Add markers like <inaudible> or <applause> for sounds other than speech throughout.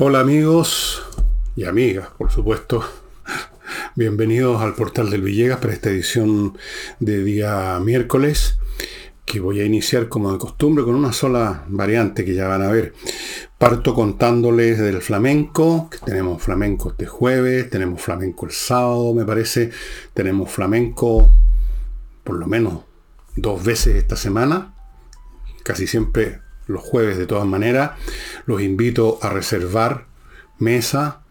Hola amigos y amigas, por supuesto. Bienvenidos al portal del Villegas para esta edición de día miércoles, que voy a iniciar como de costumbre con una sola variante que ya van a ver. Parto contándoles del flamenco, que tenemos flamenco este jueves, tenemos flamenco el sábado, me parece, tenemos flamenco por lo menos dos veces esta semana, casi siempre los jueves de todas maneras. Los invito a reservar mesa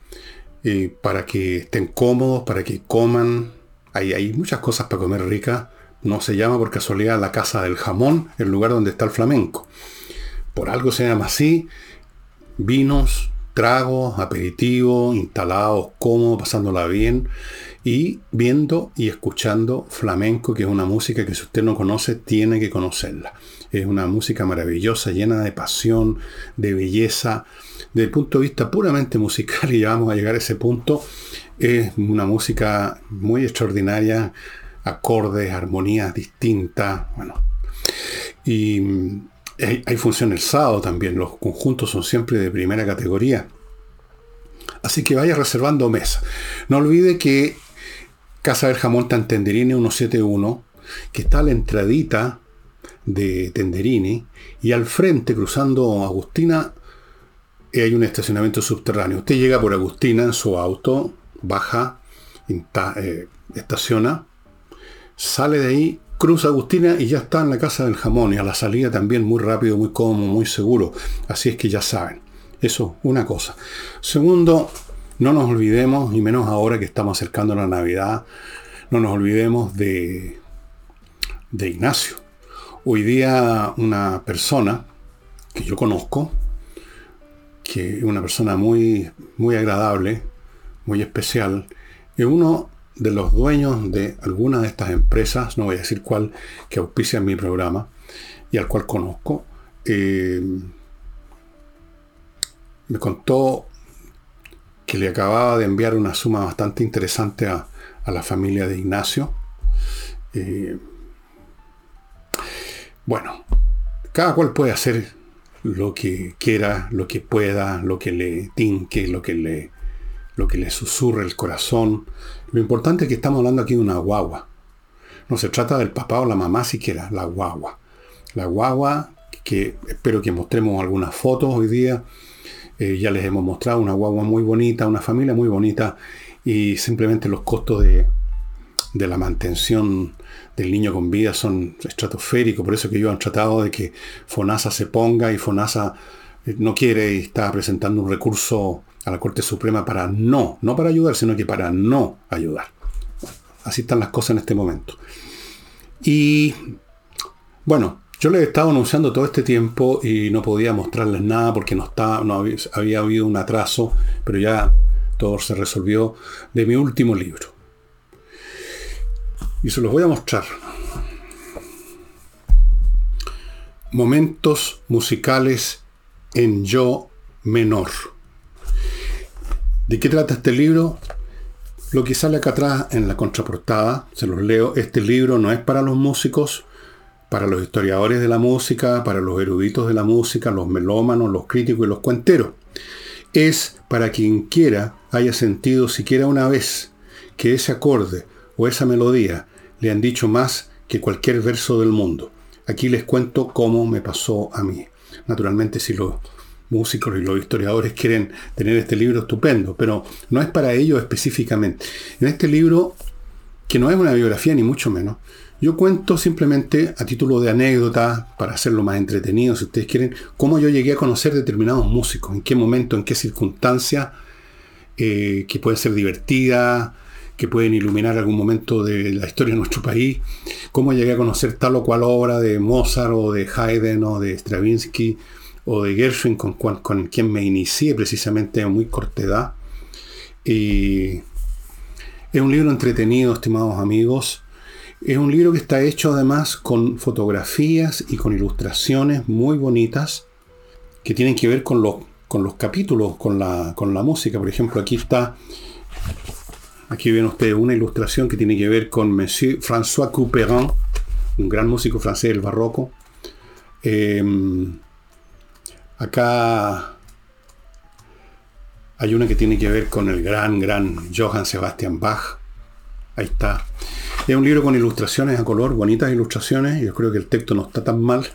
eh, para que estén cómodos, para que coman. Hay, hay muchas cosas para comer ricas. No se llama por casualidad la casa del jamón, el lugar donde está el flamenco. Por algo se llama así. Vinos, tragos, aperitivos, instalados, cómodos, pasándola bien y viendo y escuchando flamenco, que es una música que si usted no conoce, tiene que conocerla. Es una música maravillosa, llena de pasión, de belleza. Desde el punto de vista puramente <laughs> musical, y ya vamos a llegar a ese punto, es una música muy extraordinaria, acordes, armonías distintas, bueno. Y mm, hay, hay función el sábado también, los conjuntos son siempre de primera categoría. Así que vaya reservando mesa. No olvide que Casa del Jamón tan Tenderini 171, que está a la entradita de Tenderini, y al frente, cruzando Agustina, hay un estacionamiento subterráneo. Usted llega por Agustina en su auto, baja, eh, estaciona, sale de ahí, cruza Agustina y ya está en la casa del jamón. Y a la salida también muy rápido, muy cómodo, muy seguro. Así es que ya saben. Eso, una cosa. Segundo, no nos olvidemos, y menos ahora que estamos acercando la Navidad, no nos olvidemos de, de Ignacio. Hoy día una persona que yo conozco, que es una persona muy, muy agradable, muy especial, es uno de los dueños de alguna de estas empresas, no voy a decir cuál, que auspicia mi programa y al cual conozco, eh, me contó que le acababa de enviar una suma bastante interesante a, la familia de Ignacio. Eh, bueno, cada cual puede hacer lo que quiera, lo que pueda, lo que le tinque, lo que le, lo que le susurre el corazón. Lo importante es que estamos hablando aquí de una guagua. No se trata del papá o la mamá siquiera, la guagua. La guagua que espero que mostremos algunas fotos hoy día eh, ya les hemos mostrado una guagua muy bonita, una familia muy bonita y simplemente los costos de, la mantención del niño con vida son estratosféricos. Por eso que ellos han tratado de que FONASA se ponga y FONASA eh, no quiere y está presentando un recurso a la Corte Suprema para no, no para ayudar, sino que para no ayudar. Así están las cosas en este momento. Y bueno, yo les he estado anunciando todo este tiempo y no podía mostrarles nada porque no, no había, habido un atraso, pero ya todo se resolvió de mi último libro. Y se los voy a mostrar. Momentos musicales en yo menor. ¿De qué trata este libro? Lo que sale acá atrás en la contraportada, se los leo, este libro no es para los músicos, para los historiadores de la música, para los eruditos de la música, los melómanos, los críticos y los cuenteros. Es para quien quiera haya sentido siquiera una vez que ese acorde o esa melodía le han dicho más que cualquier verso del mundo. Aquí les cuento cómo me pasó a mí. Naturalmente si los músicos y los historiadores quieren tener este libro estupendo, pero no es para ellos específicamente. En este libro, que no es una biografía ni mucho menos, yo cuento simplemente a título de anécdota, para hacerlo más entretenido, si ustedes quieren, cómo yo llegué a conocer determinados músicos, en qué momento, en qué circunstancia, eh, que pueden ser divertidas, que pueden iluminar algún momento de la historia de nuestro país, cómo llegué a conocer tal o cual obra de Mozart o de Haydn o de Stravinsky o de Gershwin, con, con, quien me inicié precisamente a muy corta edad. Y es un libro entretenido, estimados amigos es un libro que está hecho además con fotografías y con ilustraciones muy bonitas que tienen que ver con los, con los capítulos, con la, con la música. Por ejemplo, aquí está, aquí ven ustedes una ilustración que tiene que ver con Monsieur François Couperin, un gran músico francés del barroco. Em, acá Hay una que tiene que ver con el gran, gran Johann Sebastian Bach. Ahí está. Es un libro con ilustraciones a color, bonitas ilustraciones. Yo creo que el texto no está tan mal.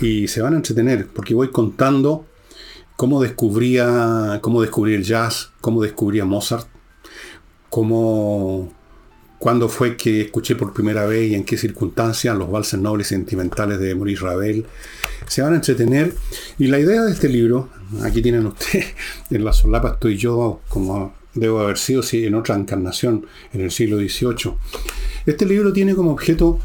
Y se van a entretener porque voy contando cómo descubría, cómo descubrí el jazz, cómo descubría Mozart, cómo, cuándo fue que escuché por primera vez y en qué circunstancias los valses nobles sentimentales de Maurice Ravel. Se van a entretener. Y la idea de este libro, aquí tienen ustedes, <laughs> en la solapa estoy yo, como debo haber sido si en otra encarnación en el siglo XVIII. Este libro tiene como objeto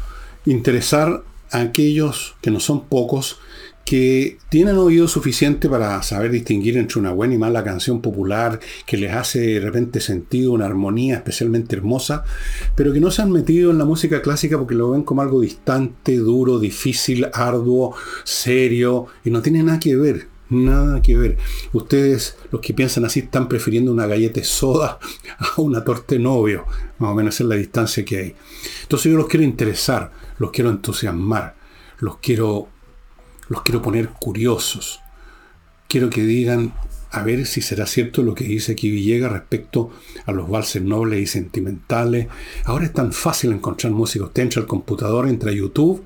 interesar a aquellos que no son pocos, que tienen oído suficiente para saber distinguir entre una buena y mala canción popular, que les hace de repente sentido una armonía especialmente hermosa, pero que no se han metido en la música clásica porque lo ven como algo distante, duro, difícil, arduo, serio, y no tiene nada que ver. Nada que ver. Ustedes, los que piensan así, están prefiriendo una galleta soda <laughs> a una torta novio. Más o menos es la distancia que hay. Entonces yo los quiero interesar, los quiero entusiasmar, los quiero los quiero poner curiosos. Quiero que digan, a ver si será cierto lo que dice aquí Villegas respecto a los valses nobles y sentimentales. Ahora es tan fácil encontrar música. Usted entra al computador, entra a YouTube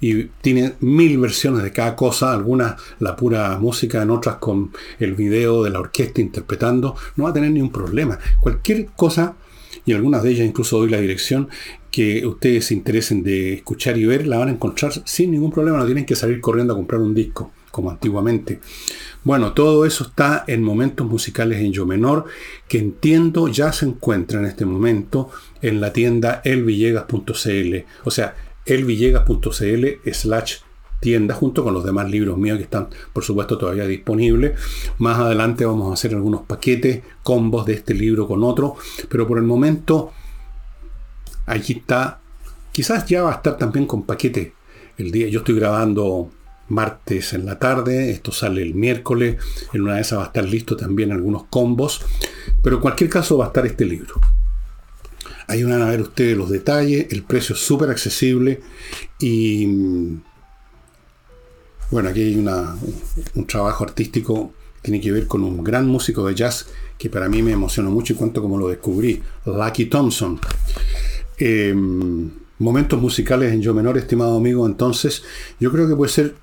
y tiene mil versiones de cada cosa, algunas la pura música, en otras con el video de la orquesta interpretando. No va a tener ningún problema. Cualquier cosa, y algunas de ellas incluso doy la dirección, que ustedes se interesen de escuchar y ver, la van a encontrar sin ningún problema, no tienen que salir corriendo a comprar un disco, como antiguamente. Bueno, todo eso está en momentos musicales en yo menor, que entiendo ya se encuentra en este momento en la tienda elvillegas.cl, o sea, elvillegas.cl slash tienda junto con los demás libros míos que están por supuesto todavía disponibles. Más adelante vamos a hacer algunos paquetes, combos de este libro con otro, pero por el momento Aquí está. Quizás ya va a estar también con paquete el día. Yo estoy grabando martes en la tarde, esto sale el miércoles, en una de esas va a estar listo también algunos combos, pero en cualquier caso va a estar este libro. Ahí van a ver ustedes los detalles, el precio es súper accesible y bueno, aquí hay un trabajo artístico que tiene que ver con un gran músico de jazz que para mí me emocionó mucho y cuanto como lo descubrí, Lucky Thompson. Em, momentos musicales en yo menor, estimado amigo, entonces yo creo que puede ser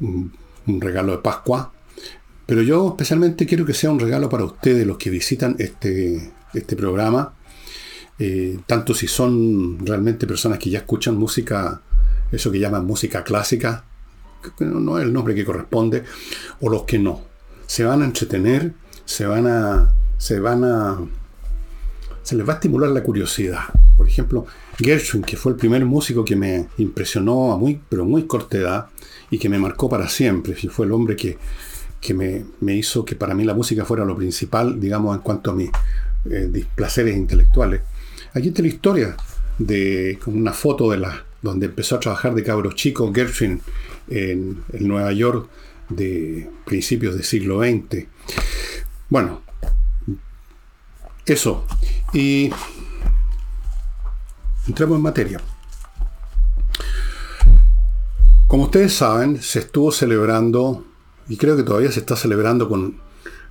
un, regalo de Pascua, pero yo especialmente quiero que sea un regalo para ustedes, los que visitan este, este programa, eh, tanto si son realmente personas que ya escuchan música, eso que llaman música clásica, que no es el nombre que corresponde, o los que no. Se van a entretener, se van a, se van a se les va a estimular la curiosidad. Por ejemplo, Gershwin, que fue el primer músico que me impresionó a muy, pero muy corta edad y que me marcó para siempre, fue el hombre que, me, hizo que para mí la música fuera lo principal, digamos, en cuanto a mis eh, placeres intelectuales. Aquí está la historia de una foto de la donde empezó a trabajar de cabro chico Gershwin en, Nueva York de principios del siglo XX. Bueno, eso. Y entremos en materia. Como ustedes saben, se estuvo celebrando, y creo que todavía se está celebrando con,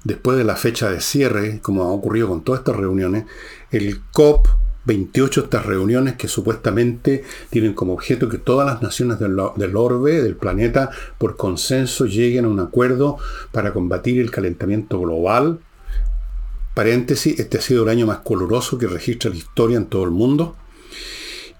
después de la fecha de cierre, como ha ocurrido con todas estas reuniones, el COP 28, estas reuniones que supuestamente tienen como objeto que todas las naciones del, del, orbe, del planeta, por consenso lleguen a un acuerdo para combatir el calentamiento global Paréntesis, este ha sido el año más coloroso que registra la historia en todo el mundo.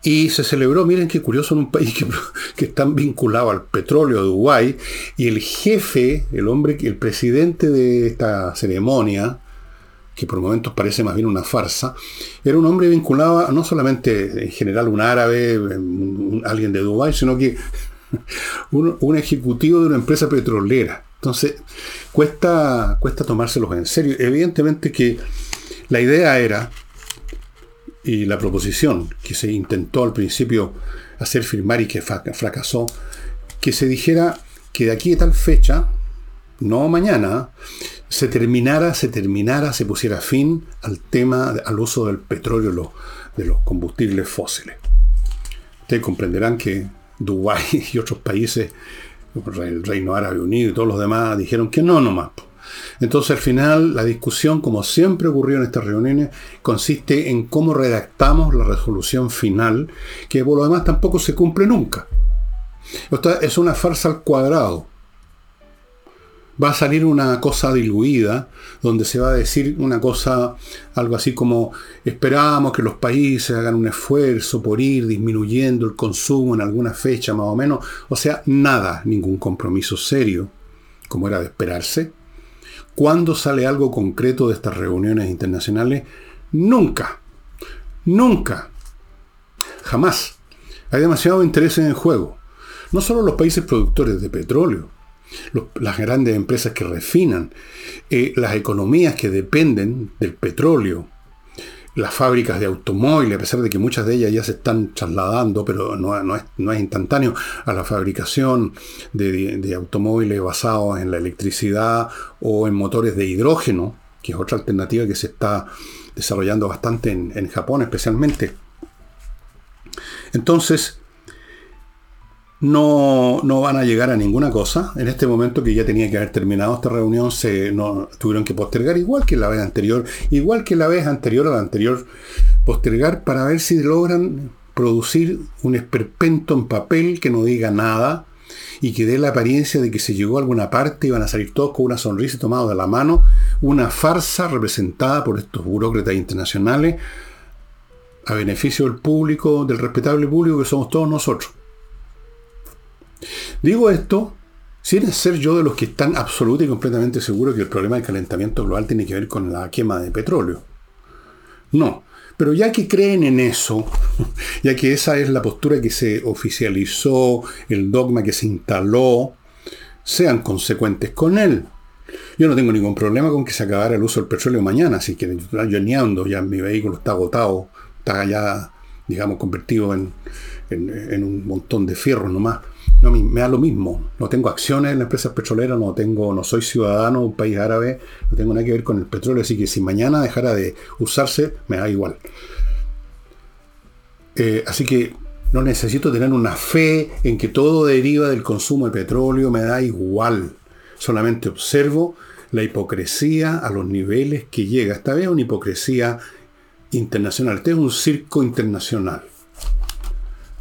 Y se celebró, miren qué curioso, en un país que, <laughs> que está vinculado al petróleo de Dubái. Y el jefe, el hombre, el presidente de esta ceremonia, que por momentos parece más bien una farsa, era un hombre vinculado no solamente en general un árabe, alguien de Dubái, sino que <laughs> un ejecutivo de una empresa petrolera. Entonces, cuesta, cuesta tomárselos en serio. Evidentemente que la idea era, y la proposición que se intentó al principio hacer firmar y que fracasó, que se dijera que de aquí a tal fecha, no mañana, se terminara, se terminara, se pusiera fin al tema, al uso del petróleo, de los combustibles fósiles. Ustedes comprenderán que Dubái <laughs> y otros países el Reino Árabe Unido y todos los demás dijeron que no nomás. Entonces al final la discusión, como siempre ocurrió en estas reuniones, consiste en cómo redactamos la resolución final, que por lo demás tampoco se cumple nunca. Es una farsa al cuadrado va a salir una cosa diluida, donde se va a decir una cosa, algo así como, esperamos que los países hagan un esfuerzo por ir disminuyendo el consumo en alguna fecha más o menos, o sea, nada, ningún compromiso serio, como era de esperarse. ¿Cuándo sale algo concreto de estas reuniones internacionales? Nunca, nunca, jamás. Hay demasiado interés en el juego. No solo los países productores de petróleo, las grandes empresas que refinan, eh, las economías que dependen del petróleo, las fábricas de automóviles, a pesar de que muchas de ellas ya se están trasladando, pero no, es, instantáneo, a la fabricación de, automóviles basados en la electricidad o en motores de hidrógeno, que es otra alternativa que se está desarrollando bastante en Japón especialmente. Entonces, no, no, van a llegar a ninguna cosa. En este momento que ya tenía que haber terminado esta reunión, se no, tuvieron que postergar igual que la vez anterior, igual que la vez anterior a la anterior, postergar para ver si logran producir un esperpento en papel que no diga nada y que dé la apariencia de que se llegó a alguna parte y van a salir todos con una sonrisa tomados de la mano, una farsa representada por estos burócratas internacionales a beneficio del público, del respetable público que somos todos nosotros. Digo esto sin ser yo de los que están absolutamente y completamente seguros que el problema del calentamiento global tiene que ver con la quema de petróleo. No, pero ya que creen en eso, <laughs> ya que esa es la postura que se oficializó, el dogma que se instaló, sean consecuentes con él. Yo no tengo ningún problema con que se acabara el uso del petróleo mañana, así que yo ni ando, ya mi vehículo está agotado, está ya, digamos, convertido en, en un montón de fierro nomás. No, me da lo mismo. No tengo acciones en la empresa petrolera, no tengo, no soy ciudadano de un país árabe, no tengo nada que ver con el petróleo, así que si mañana dejara de usarse, me da igual. Eh, así que no necesito tener una fe en que todo deriva del consumo de petróleo, me da igual. Solamente observo la hipocresía a los niveles que llega. Esta vez una hipocresía internacional. Este es un circo internacional.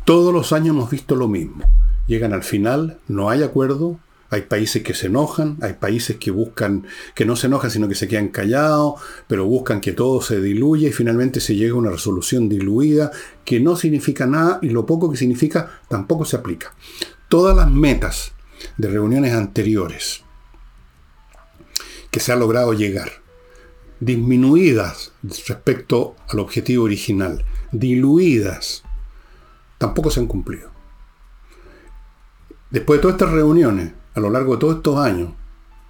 Todos los años hemos visto lo mismo llegan al final, no hay acuerdo, hay países que se enojan, hay países que buscan, que no se enojan, sino que se quedan callados, pero buscan que todo se diluya y finalmente se llega a una resolución diluida que no significa nada y lo poco que significa tampoco se aplica. Todas las metas de reuniones anteriores que se ha logrado llegar, disminuidas respecto al objetivo original, diluidas, tampoco se han cumplido. Después de todas estas reuniones, a lo largo de todos estos años,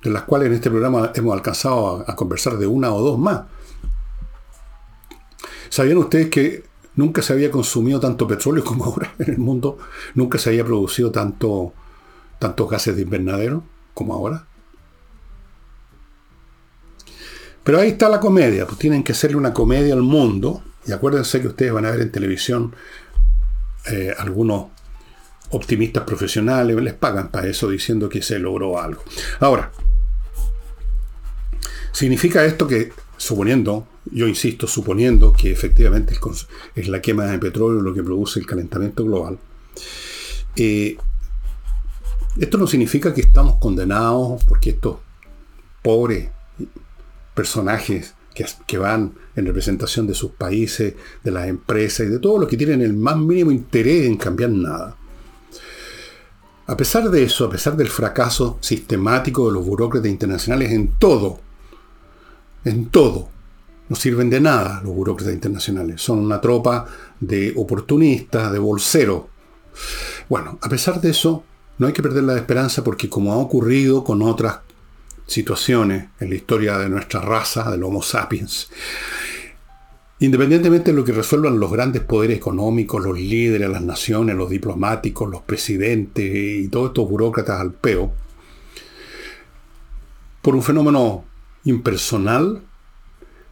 de las cuales en este programa hemos alcanzado a, conversar de una o dos más, ¿sabían ustedes que nunca se había consumido tanto petróleo <laughs> como ahora en el mundo? ¿Nunca se había producido tanto, tantos gases de invernadero como ahora? Pero ahí está la comedia, pues tienen que hacerle una comedia al mundo, y acuérdense que ustedes van a ver en televisión eh, algunos optimistas profesionales, les pagan para eso diciendo que se logró algo. Ahora, ¿significa esto que, suponiendo, yo insisto, suponiendo que efectivamente es la quema de petróleo lo que produce el calentamiento global, eh, esto no significa que estamos condenados porque estos pobres personajes que, que, van en representación de sus países, de las empresas y de todos los que tienen el más mínimo interés en cambiar nada. A pesar de eso, a pesar del fracaso sistemático de los burócratas internacionales en todo, en todo, no sirven de nada los burócratas internacionales. Son una tropa de oportunistas, de bolseros. Bueno, a pesar de eso, no hay que perder la esperanza porque como ha ocurrido con otras situaciones en la historia de nuestra raza, del Homo sapiens, Independientemente de lo que resuelvan los grandes poderes económicos, los líderes, las naciones, los diplomáticos, los presidentes y todos estos burócratas al peo, por un fenómeno impersonal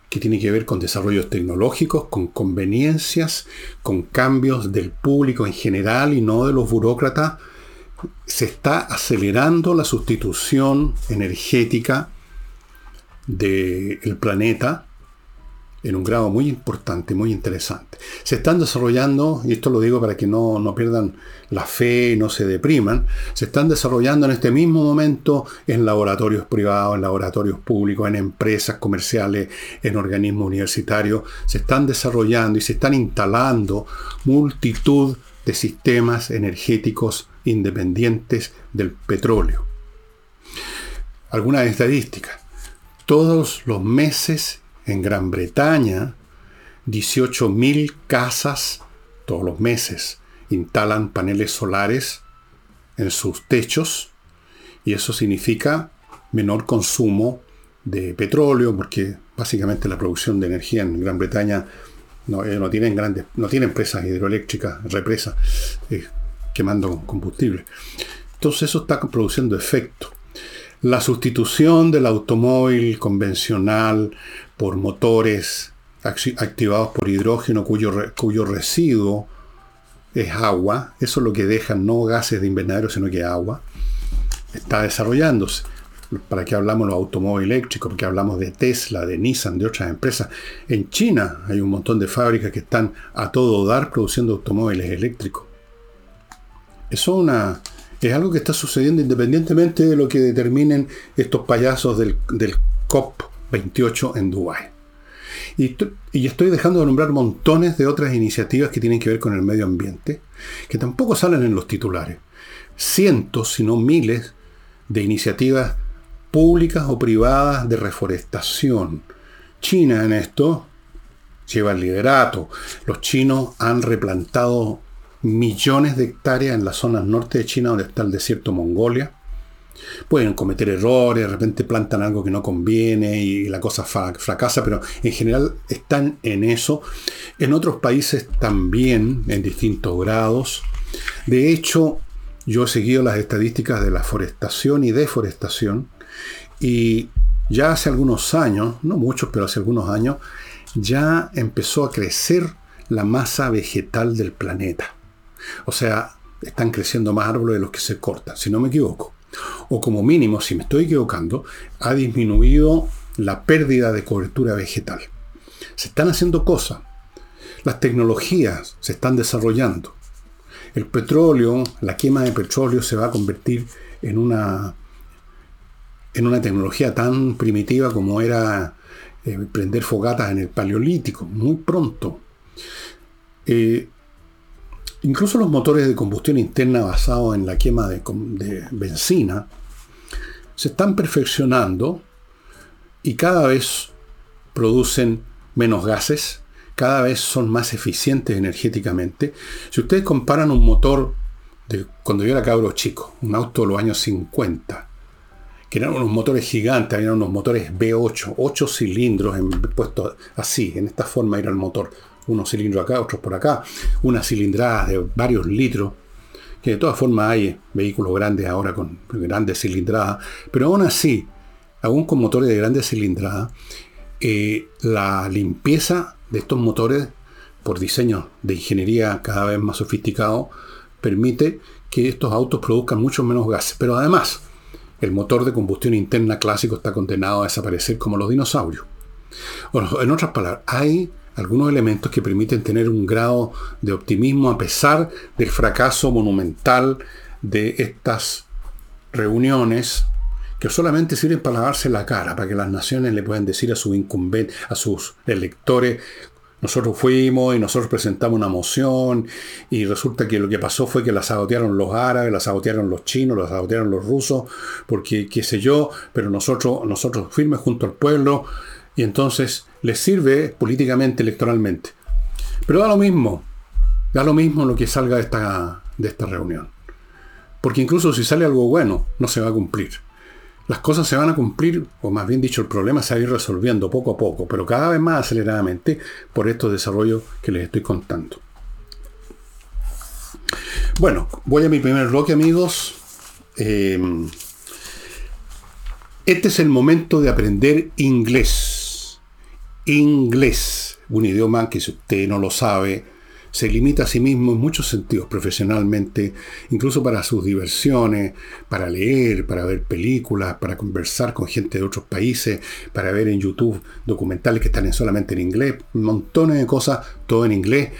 que tiene que ver con desarrollos tecnológicos, con conveniencias, con cambios del público en general y no de los burócratas, se está acelerando la sustitución energética del planeta en un grado muy importante, muy interesante. Se están desarrollando, y esto lo digo para que no, no pierdan la fe y no se depriman, se están desarrollando en este mismo momento en laboratorios privados, en laboratorios públicos, en empresas comerciales, en organismos universitarios, se están desarrollando y se están instalando multitud de sistemas energéticos independientes del petróleo. Algunas estadísticas. Todos los meses en Gran Bretaña, 18.000 casas todos los meses. Instalan paneles solares en sus techos y eso significa menor consumo de petróleo porque básicamente la producción de energía en Gran Bretaña no, eh, no tienen grandes no tienen empresas hidroeléctricas represas eh, quemando combustible. Entonces eso está produciendo efecto. La sustitución del automóvil convencional por motores activados por hidrógeno cuyo, cuyo residuo es agua, eso es lo que dejan no gases de invernadero, sino que agua, está desarrollándose. ¿Para qué hablamos los automóviles eléctricos? Porque hablamos de Tesla, de Nissan, de otras empresas. En China hay un montón de fábricas que están a todo dar produciendo automóviles eléctricos. Eso es algo que está sucediendo independientemente de lo que determinen estos payasos del, COP28 en Dubái. Y, y, estoy dejando de nombrar montones de otras iniciativas que tienen que ver con el medio ambiente, que tampoco salen en los titulares. Cientos, si no miles, de iniciativas públicas o privadas de reforestación. China en esto lleva el liderato. Los chinos han replantado millones de hectáreas en las zonas norte de China donde está el desierto Mongolia. Pueden cometer errores, de repente plantan algo que no conviene y la cosa fracasa, pero en general están en eso. En otros países también, en distintos grados. De hecho, yo he seguido las estadísticas de la forestación y deforestación y ya hace algunos años, no muchos, pero hace algunos años, ya empezó a crecer la masa vegetal del planeta. O sea, están creciendo más árboles de los que se cortan, si no me equivoco. O como mínimo, si me estoy equivocando, ha disminuido la pérdida de cobertura vegetal. Se están haciendo cosas. Las tecnologías se están desarrollando. El petróleo, la quema de petróleo se va a convertir en una, en una tecnología tan primitiva como era eh, prender fogatas en el paleolítico, muy pronto. Eh, Incluso los motores de combustión interna basados en la quema de, benzina se están perfeccionando y cada vez producen menos gases, cada vez son más eficientes energéticamente. Si ustedes comparan un motor de cuando yo era cabro chico, un auto de los años 50, que eran unos motores gigantes, eran unos motores V8, 8 cilindros en, así, en esta forma era el motor unos cilindros acá, otros por acá, unas cilindradas de varios litros, que de todas formas hay vehículos grandes ahora con grandes cilindradas, pero aún así, aún con motores de grandes cilindradas, eh, la limpieza de estos motores, por diseño de ingeniería cada vez más sofisticado, permite que estos autos produzcan mucho menos gases. Pero además, el motor de combustión interna clásico está condenado a desaparecer como los dinosaurios. en otras palabras, hay algunos elementos que permiten tener un grado de optimismo a pesar del fracaso monumental de estas reuniones que solamente sirven para lavarse la cara, para que las naciones le puedan decir a, su incumbente, a sus electores, nosotros fuimos y nosotros presentamos una moción y resulta que lo que pasó fue que la sabotearon los árabes, la sabotearon los chinos, la sabotearon los rusos, porque qué sé yo, pero nosotros, nosotros firmes junto al pueblo, y entonces les sirve políticamente, electoralmente. Pero da lo mismo, da lo mismo lo que salga de esta, de esta reunión. Porque incluso si sale algo bueno, no se va a cumplir. Las cosas se van a cumplir, o más bien dicho, el problema se va a ir resolviendo poco a poco, pero cada vez más aceleradamente por estos desarrollos que les estoy contando. Bueno, voy a mi primer bloque, amigos. Eh, este es el momento de aprender inglés inglés, un idioma que si usted no lo sabe, se limita a sí mismo en muchos sentidos, profesionalmente, incluso para sus diversiones, para leer, para ver películas, para conversar con gente de otros países, para ver en YouTube documentales que están solamente en inglés, montones de cosas, todo en inglés.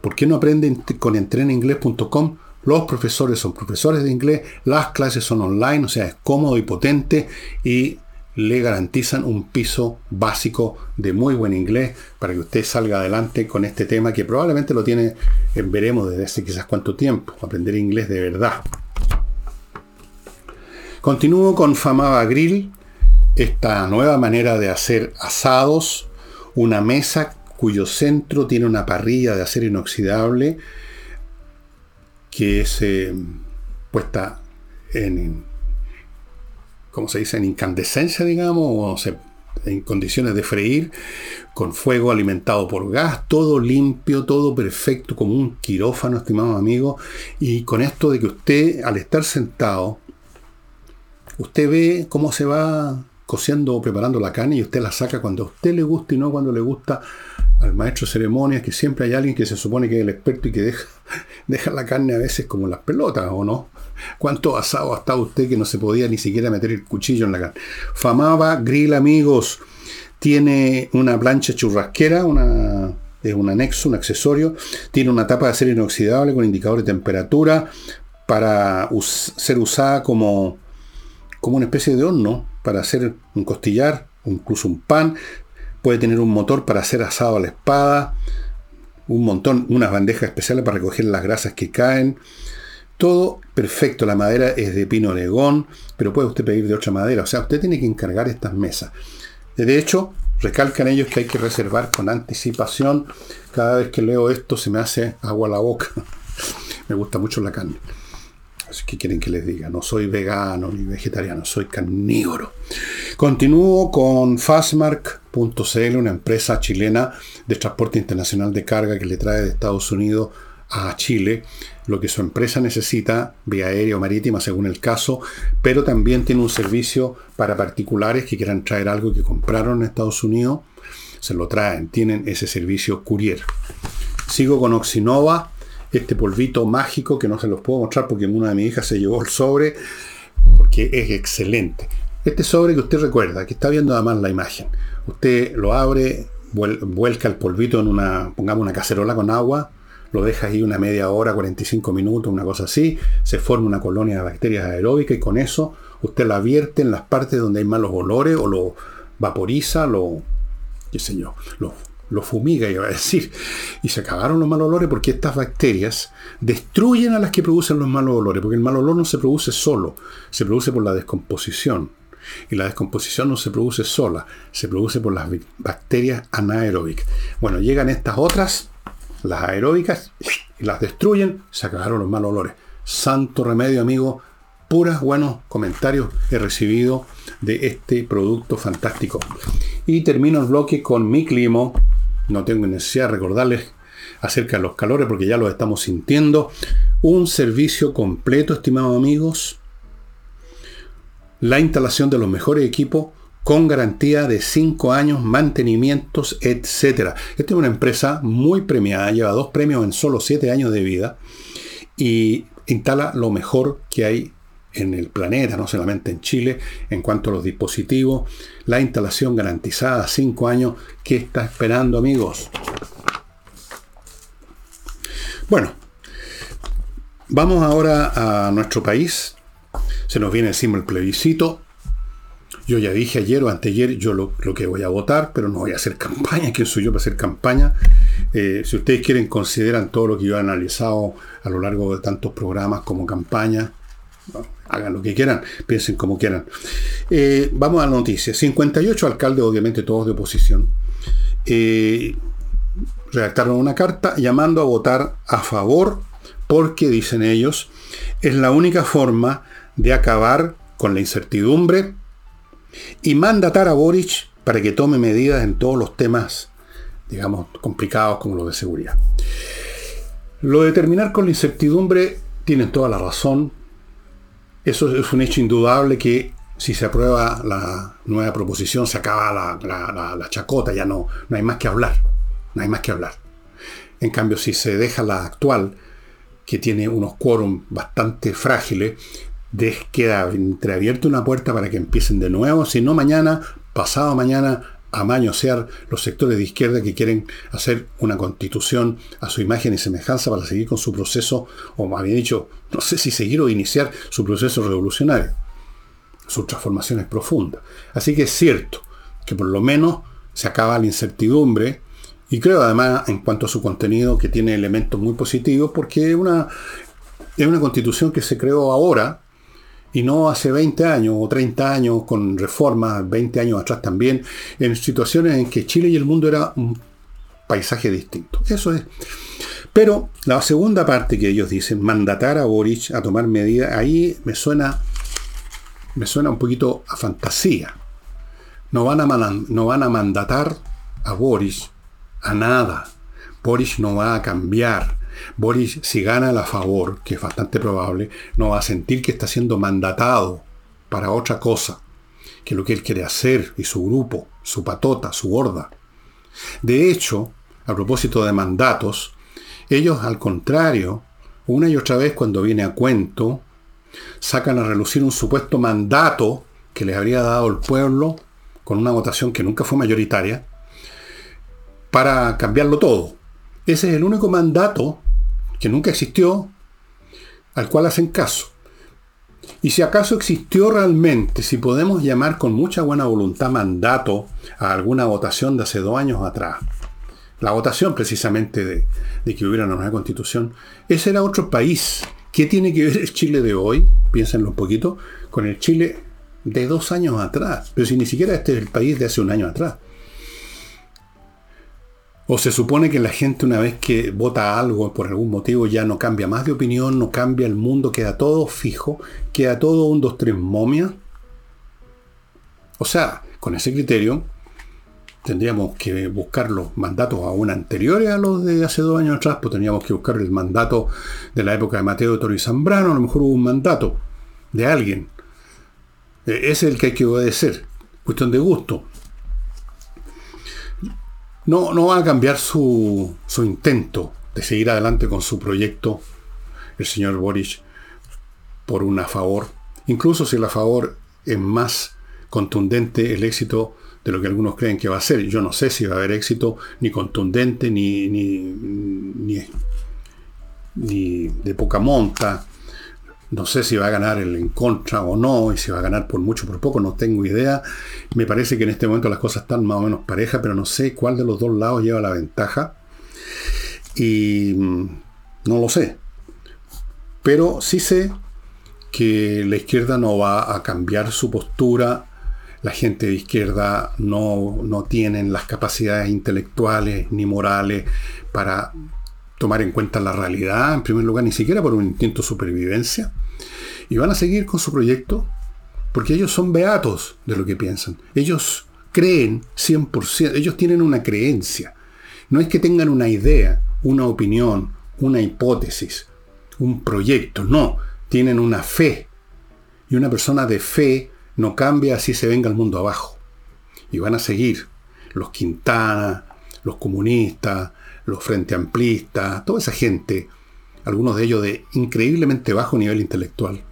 ¿Por qué no aprenden con entreninglés.com? Los profesores son profesores de inglés, las clases son online, o sea, es cómodo y potente y le garantizan un piso básico de muy buen inglés para que usted salga adelante con este tema que probablemente lo tiene, eh, veremos desde hace quizás cuánto tiempo, aprender inglés de verdad. Continúo con Famaba Grill, esta nueva manera de hacer asados, una mesa cuyo centro tiene una parrilla de acero inoxidable que es eh, puesta en, ¿cómo se dice?, en incandescencia, digamos, o en condiciones de freír, con fuego alimentado por gas, todo limpio, todo perfecto, como un quirófano, estimado amigo, y con esto de que usted, al estar sentado, usted ve cómo se va cociendo o preparando la carne y usted la saca cuando a usted le gusta y no cuando le gusta al maestro de ceremonias, que siempre hay alguien que se supone que es el experto y que deja, <laughs> deja la carne a veces como las pelotas, ¿o no? ¿Cuánto asado ha estado usted que no se podía ni siquiera meter el cuchillo en la carne? Famaba Grill, amigos. Tiene una plancha churrasquera, es un anexo, un accesorio. Tiene una tapa de acero inoxidable con indicador de temperatura para ser usada como, como una especie de horno para hacer un costillar, incluso un pan. Puede tener un motor para hacer asado a la espada. Un montón, unas bandejas especiales para recoger las grasas que caen. Todo perfecto, la madera es de pino oregón, pero puede usted pedir de otra madera. O sea, usted tiene que encargar estas mesas. De hecho, recalcan ellos que hay que reservar con anticipación. Cada vez que leo esto se me hace agua la boca. <laughs> me gusta mucho la carne. Así que quieren que les diga, no soy vegano ni vegetariano, soy carnívoro. Continúo con Fastmark.cl, una empresa chilena de transporte internacional de carga que le trae de Estados Unidos a Chile lo que su empresa necesita, vía aérea o marítima según el caso, pero también tiene un servicio para particulares que quieran traer algo que compraron en Estados Unidos, se lo traen, tienen ese servicio courier. Sigo con Oxinova, este polvito mágico que no se los puedo mostrar porque una de mis hijas se llevó el sobre, porque es excelente. Este sobre que usted recuerda, que está viendo además la imagen, usted lo abre, vuelca el polvito en una, pongamos una cacerola con agua, lo deja ahí una media hora, 45 minutos, una cosa así, se forma una colonia de bacterias aeróbicas y con eso usted la vierte en las partes donde hay malos olores o lo vaporiza, lo, qué sé yo, lo, lo fumiga, iba a decir. Y se acabaron los malos olores porque estas bacterias destruyen a las que producen los malos olores, porque el mal olor no se produce solo, se produce por la descomposición. Y la descomposición no se produce sola, se produce por las bacterias anaeróbicas. Bueno, llegan estas otras las aeróbicas, las destruyen, se acabaron los malos olores. Santo remedio, amigo. Puras buenos comentarios he recibido de este producto fantástico. Y termino el bloque con mi clima. No tengo necesidad de recordarles acerca de los calores porque ya los estamos sintiendo. Un servicio completo, estimados amigos. La instalación de los mejores equipos con garantía de 5 años, mantenimientos, etc. Esta es una empresa muy premiada, lleva dos premios en solo 7 años de vida y instala lo mejor que hay en el planeta, no solamente en Chile, en cuanto a los dispositivos, la instalación garantizada 5 años, ¿qué está esperando amigos? Bueno, vamos ahora a nuestro país, se nos viene encima el plebiscito, yo ya dije ayer o anteayer yo lo, que voy a votar, pero no voy a hacer campaña. ¿Quién soy yo para hacer campaña? Eh, si ustedes quieren, consideran todo lo que yo he analizado a lo largo de tantos programas como campaña. hagan lo que quieran, piensen como quieran. Eh, vamos a la noticia. 58 alcaldes, obviamente todos de oposición, eh, redactaron una carta llamando a votar a favor porque, dicen ellos, es la única forma de acabar con la incertidumbre y mandatar a Boric para que tome medidas en todos los temas, digamos, complicados como los de seguridad. Lo de terminar con la incertidumbre, tienen toda la razón. Eso es un hecho indudable que si se aprueba la nueva proposición se acaba la, chacota, ya no, no hay más que hablar. No hay más que hablar. En cambio, si se deja la actual, que tiene unos quórum bastante frágiles, queda entreabierta una puerta para que empiecen de nuevo, si no mañana, pasado mañana, a mañosear los sectores de izquierda que quieren hacer una constitución a su imagen y semejanza para seguir con su proceso, o más bien dicho, no sé si seguir o iniciar su proceso revolucionario. Su transformación es profunda. Así que es cierto que por lo menos se acaba la incertidumbre y creo además en cuanto a su contenido que tiene elementos muy positivos porque una, es una constitución que se creó ahora, y no hace 20 años o 30 años con reformas, 20 años atrás también, en situaciones en que Chile y el mundo era un paisaje distinto. Eso es. Pero la segunda parte que ellos dicen, mandatar a Boric a tomar medidas, ahí me suena, me suena un poquito a fantasía. No van a, no van a mandatar a Boris a nada. Boris no va a cambiar. Boris, si gana la favor, que es bastante probable, no va a sentir que está siendo mandatado para otra cosa que lo que él quiere hacer y su grupo, su patota, su horda. De hecho, a propósito de mandatos, ellos al contrario, una y otra vez cuando viene a cuento, sacan a relucir un supuesto mandato que les habría dado el pueblo con una votación que nunca fue mayoritaria, para cambiarlo todo. Ese es el único mandato que nunca existió, al cual hacen caso. Y si acaso existió realmente, si podemos llamar con mucha buena voluntad mandato a alguna votación de hace dos años atrás, la votación precisamente de, que hubiera una nueva constitución, ese era otro país. ¿Qué tiene que ver el Chile de hoy? Piénsenlo un poquito, con el Chile de dos años atrás. Pero si ni siquiera este es el país de hace un año atrás. O se supone que la gente una vez que vota algo por algún motivo ya no cambia más de opinión, no cambia el mundo, queda todo fijo, queda todo un, dos, tres momia. O sea, con ese criterio tendríamos que buscar los mandatos aún anteriores a los de hace dos años atrás, pues tendríamos que buscar el mandato de la época de Mateo Toro y Zambrano, a lo mejor hubo un mandato de alguien. E, ese es el que hay que obedecer. Cuestión de gusto. No, no va a cambiar su, su intento de seguir adelante con su proyecto el señor Boric por una favor. Incluso si la favor es más contundente el éxito de lo que algunos creen que va a ser. Yo no sé si va a haber éxito ni contundente ni, ni, ni, ni de poca monta no sé si va a ganar el en contra o no, y si va a ganar por mucho o por poco, no tengo idea. Me parece que en este momento las cosas están más o menos parejas, pero no sé cuál de los dos lados lleva la ventaja. Y mm, no lo sé. Pero sí sé que la izquierda no va a cambiar su postura. La gente de izquierda no, no tienen las capacidades intelectuales ni morales para tomar en cuenta la realidad, en primer lugar, ni siquiera por un intento de supervivencia. Y van a seguir con su proyecto porque ellos son beatos de lo que piensan. Ellos creen 100%, ellos tienen una creencia. No es que tengan una idea, una opinión, una hipótesis, un proyecto, no, tienen una fe. Y una persona de fe no cambia así se venga el mundo abajo. Y van a seguir los Quintana, los comunistas, los Frente Amplistas, toda esa gente, algunos de ellos de increíblemente bajo nivel intelectual,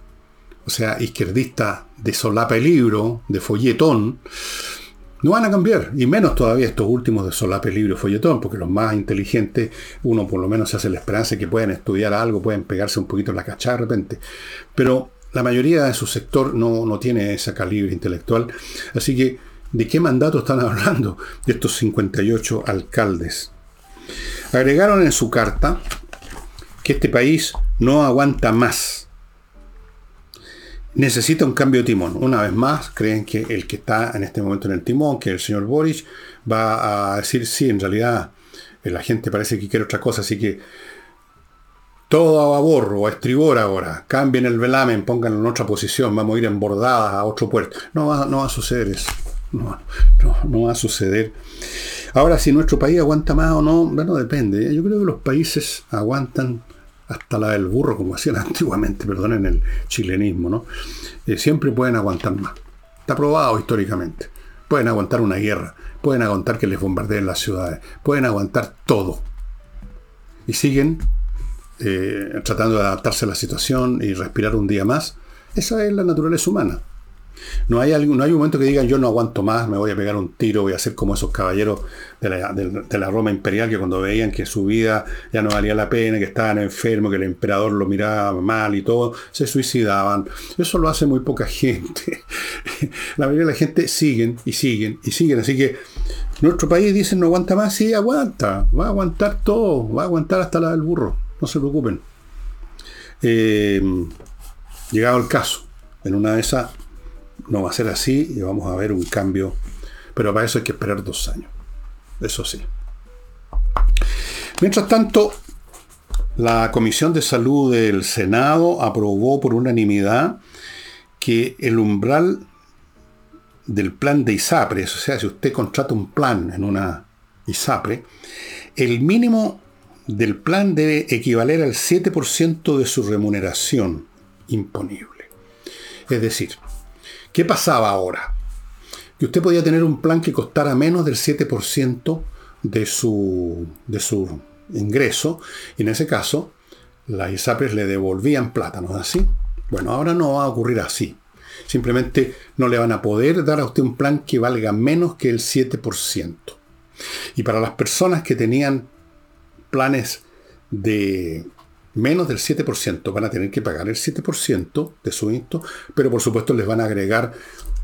o sea, izquierdistas de solapa libro, de folletón, no van a cambiar, y menos todavía estos últimos de solapa y libro folletón, porque los más inteligentes, uno por lo menos se hace la esperanza de que pueden estudiar algo, pueden pegarse un poquito en la cachada de repente. Pero la mayoría de su sector no, no tiene ese calibre intelectual. Así que, ¿de qué mandato están hablando de estos 58 alcaldes? Agregaron en su carta que este país no aguanta más necesita un cambio de timón. Una vez más, creen que el que está en este momento en el timón, que el señor Boris, va a decir, sí, en realidad eh, la gente parece que quiere otra cosa, así que todo a babor o a estribor ahora, cambien el velamen, pónganlo en otra posición, vamos a ir embordadas a otro puerto. No va, no va a suceder eso. No, no, va a suceder. Ahora, si nuestro país aguanta más o no, bueno, depende. Yo creo que los países aguantan hasta la del burro, como hacían <laughs> antiguamente, perdonen el chilenismo, ¿no? Eh, siempre pueden aguantar más. Está probado históricamente. Pueden aguantar una guerra, pueden aguantar que les bombardeen las ciudades, pueden aguantar todo. y siguen eh, tratando de adaptarse a la situación y respirar un día más. Esa es la naturaleza humana. No hay, no hay un momento que digan yo no aguanto más, me voy a pegar un tiro, voy a ser como esos caballeros de la, de la, Roma imperial que cuando veían que su vida ya no valía la pena, que estaban enfermos, que el emperador lo miraba mal y todo, se suicidaban. Eso lo hace muy poca <laughs> gente. la mayoría de la gente siguen y siguen y siguen. Así que nuestro país dice no aguanta más, sí aguanta, va a aguantar todo, va a aguantar hasta la del burro, no se preocupen. Eh, llegado el caso, en una de esas no va a ser así y vamos a ver un cambio. Pero para eso hay que esperar dos años. Eso sí. Mientras tanto, la Comisión de Salud del Senado aprobó por unanimidad que el umbral del plan de ISAPRE, o sea, si usted contrata un plan en una ISAPRE, el mínimo del plan debe equivaler al 7% de su remuneración imponible. Es decir, ¿Qué pasaba ahora? Que usted podía tener un plan que costara menos del 7% de su, de su ingreso, y en ese caso, las ISAPRES le devolvían plata, ¿no es así? Bueno, ahora no va a ocurrir así. Simplemente no le van a poder dar a usted un plan que valga menos que el 7%. Y para las personas que tenían planes de menos del 7%, van a tener que pagar el 7% de su impuesto, pero por supuesto les van a agregar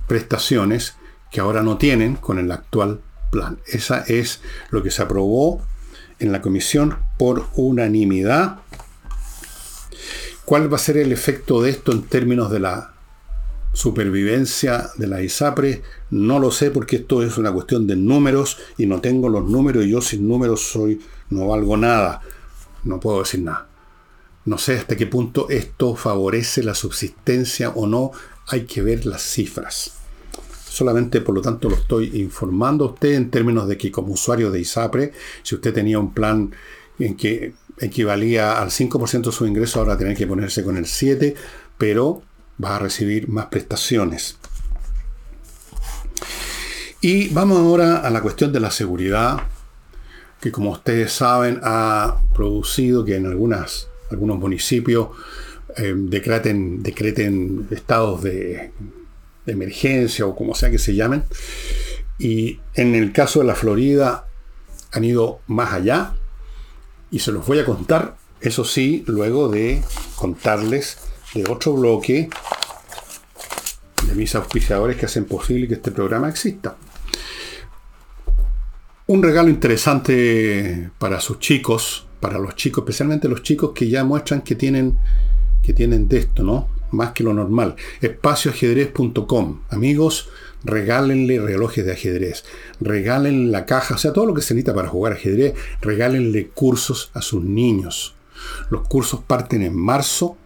prestaciones que ahora no tienen con el actual plan. Esa es lo que se aprobó en la comisión por unanimidad. ¿Cuál va a ser el efecto de esto en términos de la supervivencia de la ISAPRE? No lo sé porque esto es una cuestión de números y no tengo los números y yo sin números soy no valgo nada. No puedo decir nada. No sé hasta qué punto esto favorece la subsistencia o no. Hay que ver las cifras. Solamente, por lo tanto, lo estoy informando a usted en términos de que como usuario de ISAPRE, si usted tenía un plan en que equivalía al 5% de su ingreso, ahora tiene que ponerse con el 7%, pero va a recibir más prestaciones. Y vamos ahora a la cuestión de la seguridad, que como ustedes saben ha producido que en algunas algunos municipios eh, decreten, decreten estados de, emergencia o como sea que se llamen. Y en el caso de la Florida han ido más allá y se los voy a contar, eso sí, luego de contarles de otro bloque de mis auspiciadores que hacen posible que este programa exista. Un regalo interesante para sus chicos para los chicos, especialmente los chicos que ya muestran que tienen, que tienen de esto, ¿no? Más que lo normal. Espacioajedrez.com. Amigos, regálenle relojes de ajedrez, regálenle la caja, o sea, todo lo que se necesita para jugar ajedrez, regálenle cursos a sus niños. Los cursos parten en marzo,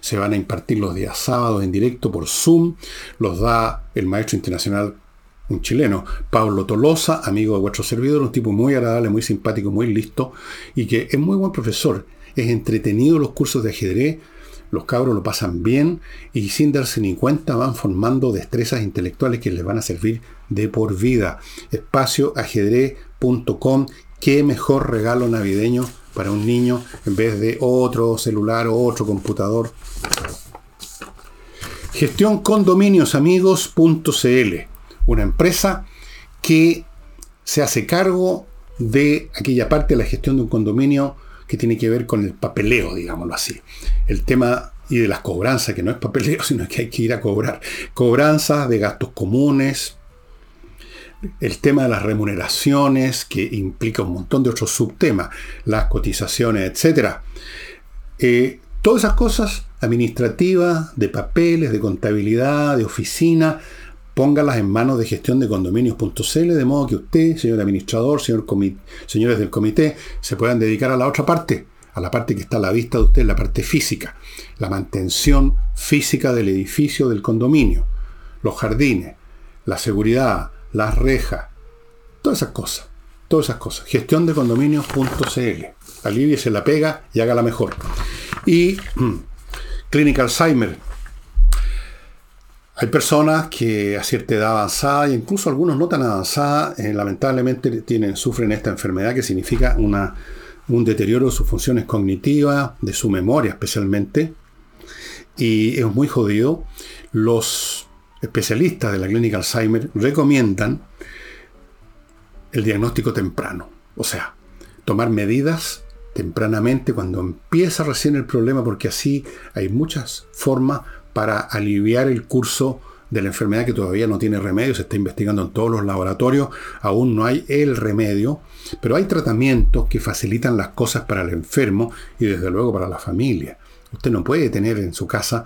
se van a impartir los días sábados en directo por Zoom, los da el maestro internacional un chileno, Pablo Tolosa, amigo de vuestro servidor, un tipo muy agradable, muy simpático, muy listo y que es muy buen profesor. Es entretenido los cursos de ajedrez, los cabros lo pasan bien y sin darse ni cuenta van formando destrezas intelectuales que les van a servir de por vida. Espacioajedrez.com, qué mejor regalo navideño para un niño en vez de otro celular o otro computador. Gestión condominiosamigos.cl una empresa que se hace cargo de aquella parte de la gestión de un condominio que tiene que ver con el papeleo, digámoslo así. El tema y de las cobranzas, que no es papeleo, <laughs> sino que hay que ir a cobrar. Cobranzas de gastos comunes, el tema de las remuneraciones, que implica un montón de otros subtemas, las cotizaciones, etc. Eh, todas esas cosas administrativas, de papeles, de contabilidad, de oficina, póngalas en manos de gestión de condominios.cl, de modo que usted, señor administrador, señor señores del comité, se puedan dedicar a la otra parte, a la parte que está a la vista de usted, la parte física, la mantención física del edificio del condominio, los jardines, la seguridad, las rejas, todas esas cosas, todas esas cosas. Gestión de condominios.cl. Aliviese la pega y hágala mejor. Y Clínica Alzheimer, hay personas que a cierta edad avanzada, e incluso algunos no tan avanzada, eh, lamentablemente tienen, sufren esta enfermedad que significa una un deterioro de sus funciones cognitivas, de su memoria especialmente, y es muy jodido. Los especialistas de la clínica Alzheimer recomiendan el diagnóstico temprano, o sea, tomar medidas tempranamente cuando empieza recién el problema, porque así hay muchas formas para aliviar el curso de la enfermedad que todavía no tiene remedio, se está investigando en todos los laboratorios, aún no hay el remedio, pero hay tratamientos que facilitan las cosas para el enfermo y desde luego para la familia. Usted no puede tener en su casa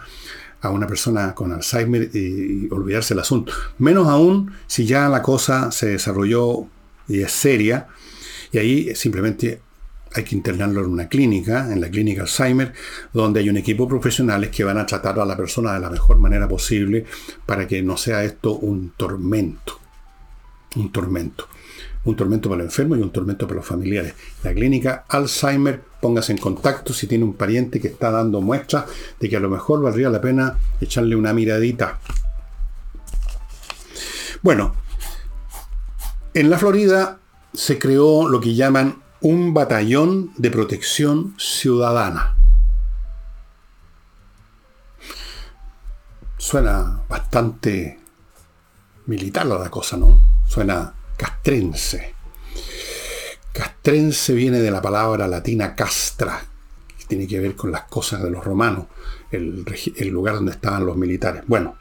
a una persona con Alzheimer y, olvidarse el asunto. Menos aún si ya la cosa se desarrolló y es seria, y ahí simplemente hay que internarlo en una clínica, en la clínica Alzheimer, donde hay un equipo de profesionales que van a tratar a la persona de la mejor manera posible para que no sea esto un tormento. Un tormento. Un tormento para el enfermo y un tormento para los familiares. La clínica Alzheimer, póngase en contacto si tiene un pariente que está dando muestras de que a lo mejor valdría la pena echarle una miradita. Bueno, en la Florida se creó lo que llaman un batallón de protección ciudadana. Suena bastante militar la cosa, ¿no? Suena castrense. Castrense viene de la palabra latina castra, que tiene que ver con las cosas de los romanos, el, el lugar donde estaban los militares. Bueno,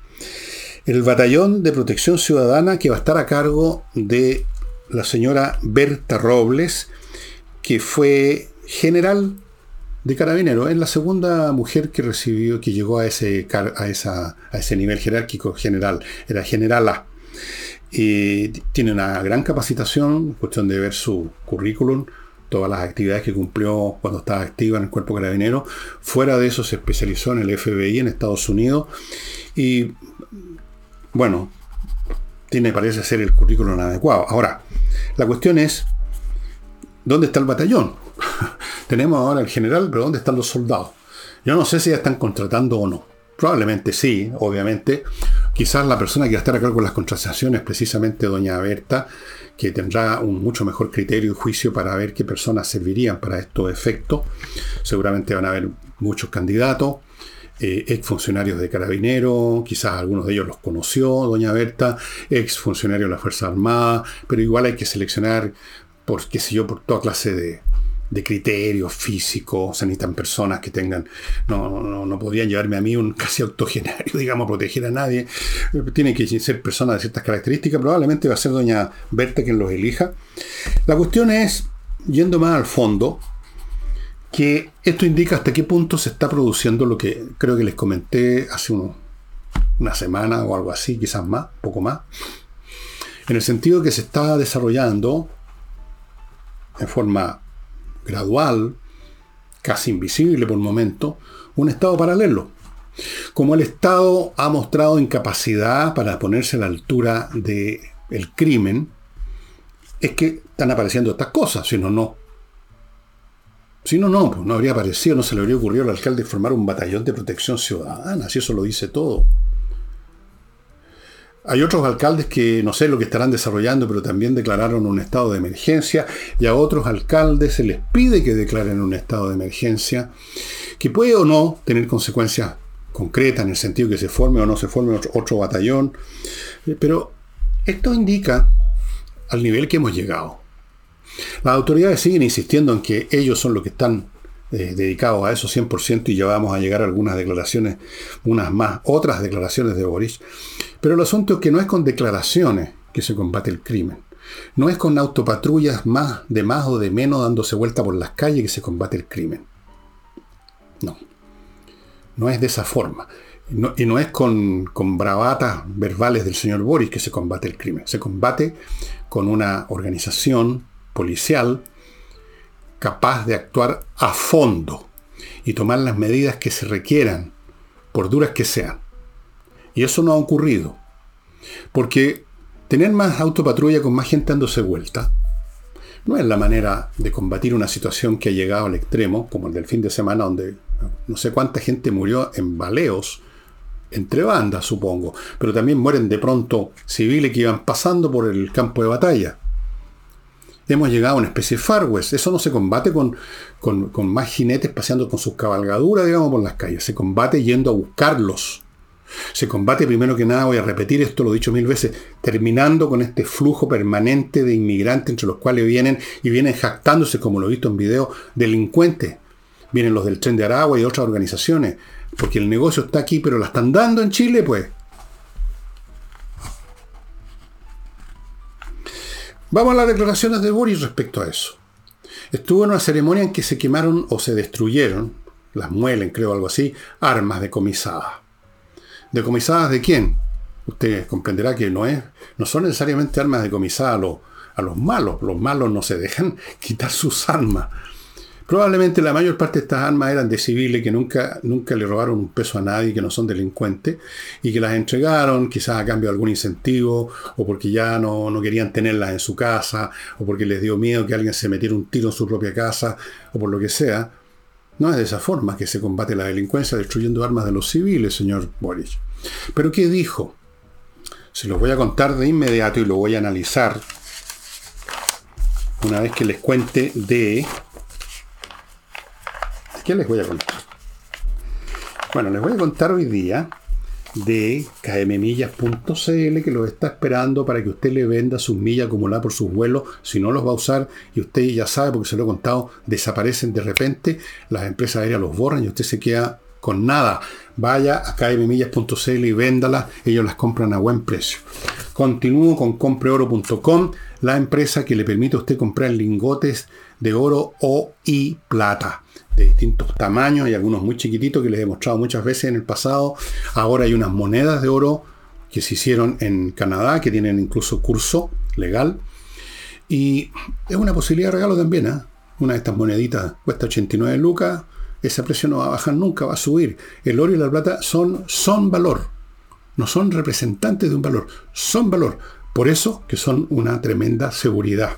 el batallón de protección ciudadana que va a estar a cargo de la señora Berta Robles, que fue general de carabinero. Es la segunda mujer que recibió, que llegó a ese, a esa, a ese nivel jerárquico general. Era generala. Y tiene una gran capacitación, cuestión de ver su currículum, todas las actividades que cumplió cuando estaba activa en el cuerpo carabinero. Fuera de eso se especializó en el FBI en Estados Unidos. Y bueno, tiene, parece ser el currículum adecuado. Ahora, la cuestión es ¿Dónde está el batallón? <laughs> Tenemos ahora el general, pero ¿dónde están los soldados? Yo no sé si ya están contratando o no. Probablemente sí, obviamente. Quizás la persona que va a estar a cargo de las contrataciones, precisamente doña Berta, que tendrá un mucho mejor criterio y juicio para ver qué personas servirían para estos efectos. Seguramente van a haber muchos candidatos, eh, ex funcionarios de carabinero, quizás algunos de ellos los conoció doña Berta, ex funcionarios de la Fuerza Armada, pero igual hay que seleccionar por, qué sé yo, por toda clase de, criterios físicos, se necesitan personas que tengan, no, no, no, podrían llevarme a mí un casi octogenario, <laughs> digamos, proteger a nadie, tienen que ser personas de ciertas características, probablemente va a ser doña Berta quien los elija. La cuestión es, yendo más al fondo, que esto indica hasta qué punto se está produciendo lo que creo que les comenté hace una semana o algo así, quizás más, poco más, en el sentido que se está desarrollando en forma gradual, casi invisible por momento, un Estado paralelo. Como el Estado ha mostrado incapacidad para ponerse a la altura del el crimen, es que están apareciendo estas cosas, si no, no. Si no, no, pues no habría aparecido, no se le habría ocurrido al alcalde formar un batallón de protección ciudadana, si eso lo dice todo. Hay otros alcaldes que no sé lo que estarán desarrollando, pero también declararon un estado de emergencia y a otros alcaldes se les pide que declaren un estado de emergencia, que puede o no tener consecuencias concretas en el sentido que se forme o no se forme otro, batallón, eh, pero esto indica al nivel que hemos llegado. Las autoridades siguen insistiendo en que ellos son los que están eh, dedicados a eso 100% y ya vamos a llegar a algunas declaraciones, unas más, otras declaraciones de Boris. Pero el asunto es que no es con declaraciones que se combate el crimen. No es con autopatrullas más de más o de menos dándose vuelta por las calles que se combate el crimen. No. No es de esa forma. y no es con, con bravatas verbales del señor Boris que se combate el crimen. Se combate con una organización policial capaz de actuar a fondo y tomar las medidas que se requieran, por duras que sean. Y eso no ha ocurrido. Porque tener más autopatrulla con más gente dándose vuelta no es la manera de combatir una situación que ha llegado al extremo, como el del fin de semana, donde no sé cuánta gente murió en baleos entre bandas, supongo, pero también mueren de pronto civiles que iban pasando por el campo de batalla. Hemos llegado a una especie de Far West. Eso no se combate con, con, más jinetes paseando con sus cabalgaduras, digamos, por las calles. Se combate yendo a buscarlos. Se combate primero que nada, voy a repetir esto, lo he dicho mil veces, terminando con este flujo permanente de inmigrantes entre los cuales vienen y vienen jactándose, como lo he visto en video, delincuentes. Vienen los del tren de Aragua y otras organizaciones, porque el negocio está aquí, pero la están dando en Chile, pues. Vamos a las declaraciones de Boris respecto a eso. Estuvo en una ceremonia en que se quemaron o se destruyeron, las muelen, creo, algo así, armas decomisadas. ¿Decomisadas de quién? Usted comprenderá que no, es, no son necesariamente armas decomisadas a los, a los malos. Los malos no se dejan <laughs> quitar sus armas. Probablemente la mayor parte de estas armas eran de civiles que nunca, nunca le robaron un peso a nadie, que no son delincuentes, y que las entregaron quizás a cambio de algún incentivo, o porque ya no, no querían tenerlas en su casa, o porque les dio miedo que alguien se metiera un tiro en su propia casa, o por lo que sea. No es de esa forma que se combate la delincuencia destruyendo armas de los civiles, señor Boris. Pero ¿qué dijo? Se los voy a contar de inmediato y lo voy a analizar una vez que les cuente de ¿Qué les voy a contar? Bueno, les voy a contar hoy día de kmmillas.cl que lo está esperando para que usted le venda sus millas acumuladas por sus vuelos. Si no los va a usar, y usted ya sabe, porque se lo he contado, desaparecen de repente, las empresas aéreas los borran y usted se queda con nada. Vaya a kmmillas.cl y véndalas, ellos las compran a buen precio. Continúo con compreoro.com, la empresa que le permite a usted comprar lingotes de oro o y plata de distintos tamaños, y algunos muy chiquititos que les he mostrado muchas veces en el pasado. Ahora hay unas monedas de oro que se hicieron en Canadá, que tienen incluso curso legal. Y es una posibilidad de regalo también. ¿eh? Una de estas moneditas cuesta 89 lucas. Ese precio no va a bajar nunca, va a subir. El oro y la plata son, son valor. No son representantes de un valor, son valor. Por eso que son una tremenda seguridad.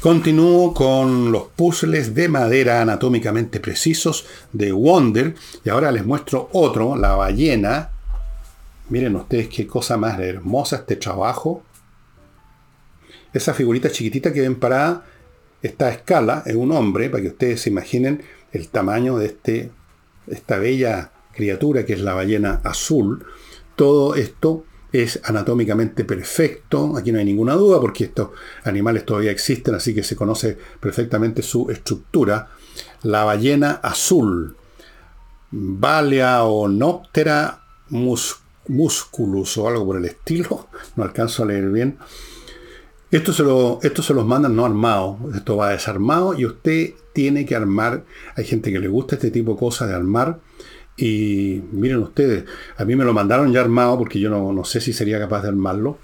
Continúo con los puzzles de madera anatómicamente precisos de Wonder. Y ahora les muestro otro, la ballena. Miren ustedes qué cosa más hermosa este trabajo. Esa figurita chiquitita que ven parada está a escala, es un hombre, para que ustedes se imaginen el tamaño de este, esta bella criatura que es la ballena azul. Todo esto es anatómicamente perfecto, aquí no hay ninguna duda porque estos animales todavía existen, así que se conoce perfectamente su estructura. La ballena azul, Balea o Noptera musculus o algo por el estilo, <laughs> no alcanzo a leer bien. Esto se, lo, esto se los mandan no armados, esto va desarmado y usted tiene que armar, hay gente que le gusta este tipo de cosas de armar, y miren ustedes, a mí me lo mandaron ya armado porque yo no, sé si sería capaz de armarlo.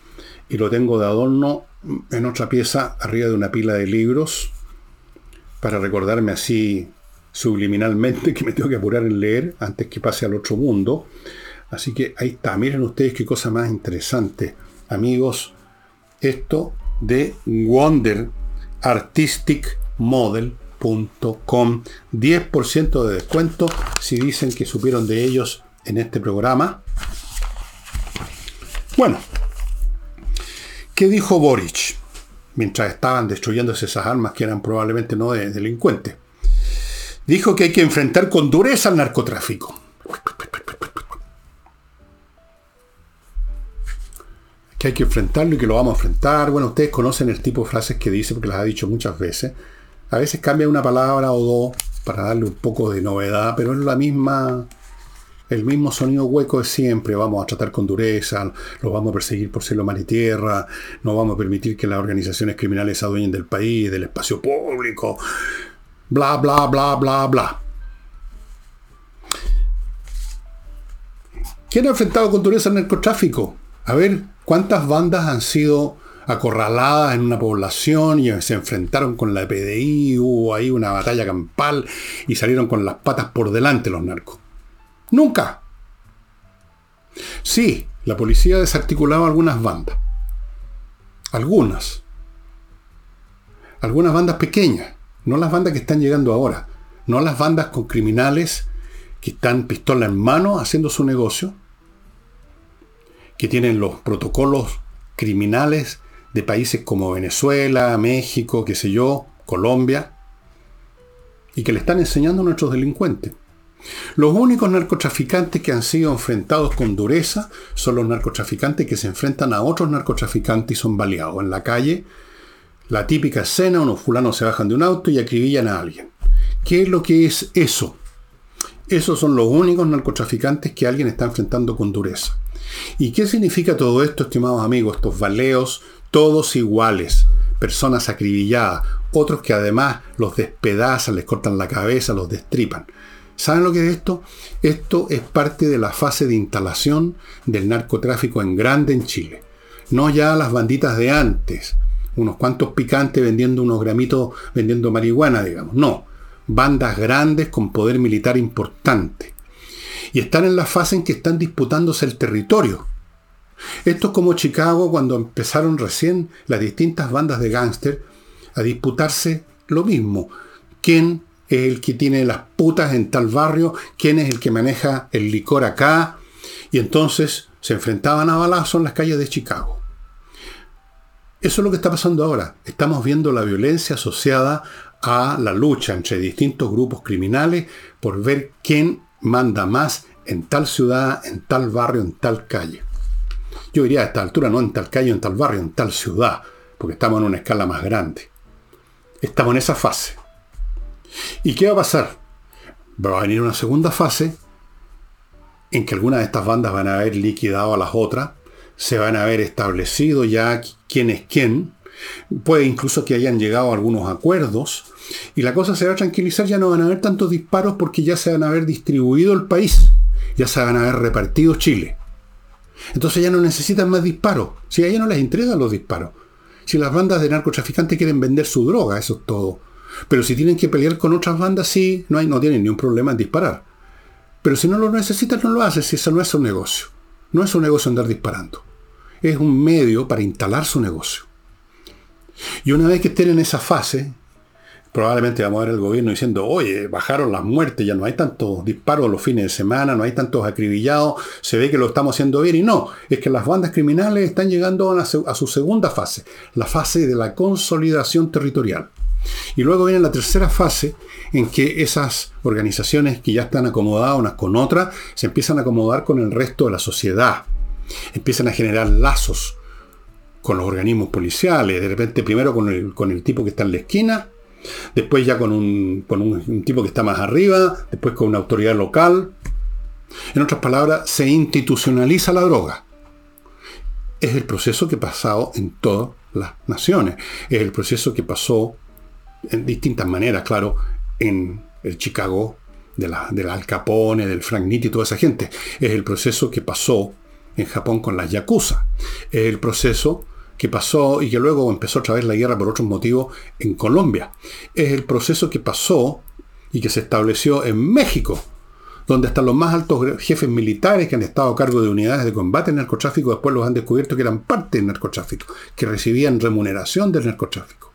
Y lo tengo de adorno en otra pieza arriba de una pila de libros para recordarme así subliminalmente que me tengo que apurar en leer antes que pase al otro mundo. Así que ahí está, miren ustedes qué cosa más interesante. Amigos, esto de Wonder Artistic Model 10% de descuento si dicen que supieron de ellos en este programa. Bueno, ¿qué dijo Boric? Mientras estaban destruyéndose esas armas que eran probablemente no de delincuentes. Dijo que hay que enfrentar con dureza al narcotráfico. Que hay que enfrentarlo y que lo vamos a enfrentar. Bueno, ustedes conocen el tipo de frases que dice porque las ha dicho muchas veces. A veces cambia una palabra o dos para darle un poco de novedad, pero es la misma, el mismo sonido hueco de siempre. Vamos a tratar con dureza, los vamos a perseguir por cielo, mar y tierra, no vamos a permitir que las organizaciones criminales se adueñen del país, del espacio público, bla, bla, bla, bla, bla. ¿Quién ha enfrentado con dureza el narcotráfico? A ver, ¿cuántas bandas han sido acorraladas en una población y se enfrentaron con la PDI, hubo ahí una batalla campal y salieron con las patas por delante los narcos. Nunca. Sí, la policía desarticulaba algunas bandas. Algunas. Algunas bandas pequeñas, no las bandas que están llegando ahora, no las bandas con criminales que están pistola en mano haciendo su negocio, que tienen los protocolos criminales de países como Venezuela, México, qué sé yo, Colombia, y que le están enseñando a nuestros delincuentes. Los únicos narcotraficantes que han sido enfrentados con dureza son los narcotraficantes que se enfrentan a otros narcotraficantes y son baleados. En la calle, la típica escena, unos fulanos se bajan de un auto y acribillan a alguien. ¿Qué es lo que es eso? Esos son los únicos narcotraficantes que alguien está enfrentando con dureza. ¿Y qué significa todo esto, estimados amigos? Estos baleos, todos iguales, personas acribilladas, otros que además los despedazan, les cortan la cabeza, los destripan. ¿Saben lo que es esto? Esto es parte de la fase de instalación del narcotráfico en grande en Chile. No ya las banditas de antes, unos cuantos picantes vendiendo unos gramitos, vendiendo marihuana, digamos. No, bandas grandes con poder militar importante. Y están en la fase en que están disputándose el territorio. Esto es como Chicago cuando empezaron recién las distintas bandas de gángster a disputarse lo mismo. ¿Quién es el que tiene las putas en tal barrio? ¿Quién es el que maneja el licor acá? Y entonces se enfrentaban a balazos en las calles de Chicago. Eso es lo que está pasando ahora. Estamos viendo la violencia asociada a la lucha entre distintos grupos criminales por ver quién manda más en tal ciudad, en tal barrio, en tal calle. Yo diría a esta altura no en tal calle, en tal barrio, en tal ciudad, porque estamos en una escala más grande. Estamos en esa fase. ¿Y qué va a pasar? Va a venir una segunda fase en que algunas de estas bandas van a haber liquidado a las otras, se van a haber establecido ya quién es quién, puede incluso que hayan llegado a algunos acuerdos, y la cosa se va a tranquilizar, ya no van a haber tantos disparos porque ya se van a haber distribuido el país, ya se van a haber repartido Chile. Entonces ya no necesitan más disparos, si a ella no les entregan los disparos. Si las bandas de narcotraficantes quieren vender su droga, eso es todo. Pero si tienen que pelear con otras bandas, sí, no, hay, no tienen ni un problema en disparar. Pero si no lo necesitan, no lo hacen, si eso no es un negocio. No es un negocio andar disparando. Es un medio para instalar su negocio. Y una vez que estén en esa fase, probablemente vamos a ver el gobierno diciendo, oye, bajaron las muertes, ya no hay tantos disparos los fines de semana, no hay tantos acribillados, se ve que lo estamos haciendo bien. Y no, es que las bandas criminales están llegando a, su segunda fase, la fase de la consolidación territorial. Y luego viene la tercera fase en que esas organizaciones que ya están acomodadas unas con otras, se empiezan a acomodar con el resto de la sociedad. Empiezan a generar lazos con los organismos policiales, de repente primero con el tipo que está en la esquina, después ya con, un, un, tipo que está más arriba, después con una autoridad local. En otras palabras, se institucionaliza la droga. Es el proceso que ha pasado en todas las naciones. Es el proceso que pasó en distintas maneras, claro, en el Chicago de la, del Al Capone, del Frank Nitti y toda esa gente. Es el proceso que pasó en Japón con las Yakuza. Es el proceso que pasó y que luego empezó otra vez la guerra por otros motivos en Colombia. Es el proceso que pasó y que se estableció en México, donde hasta los más altos jefes militares que han estado a cargo de unidades de combate en narcotráfico después los han descubierto que eran parte del narcotráfico, que recibían remuneración del narcotráfico.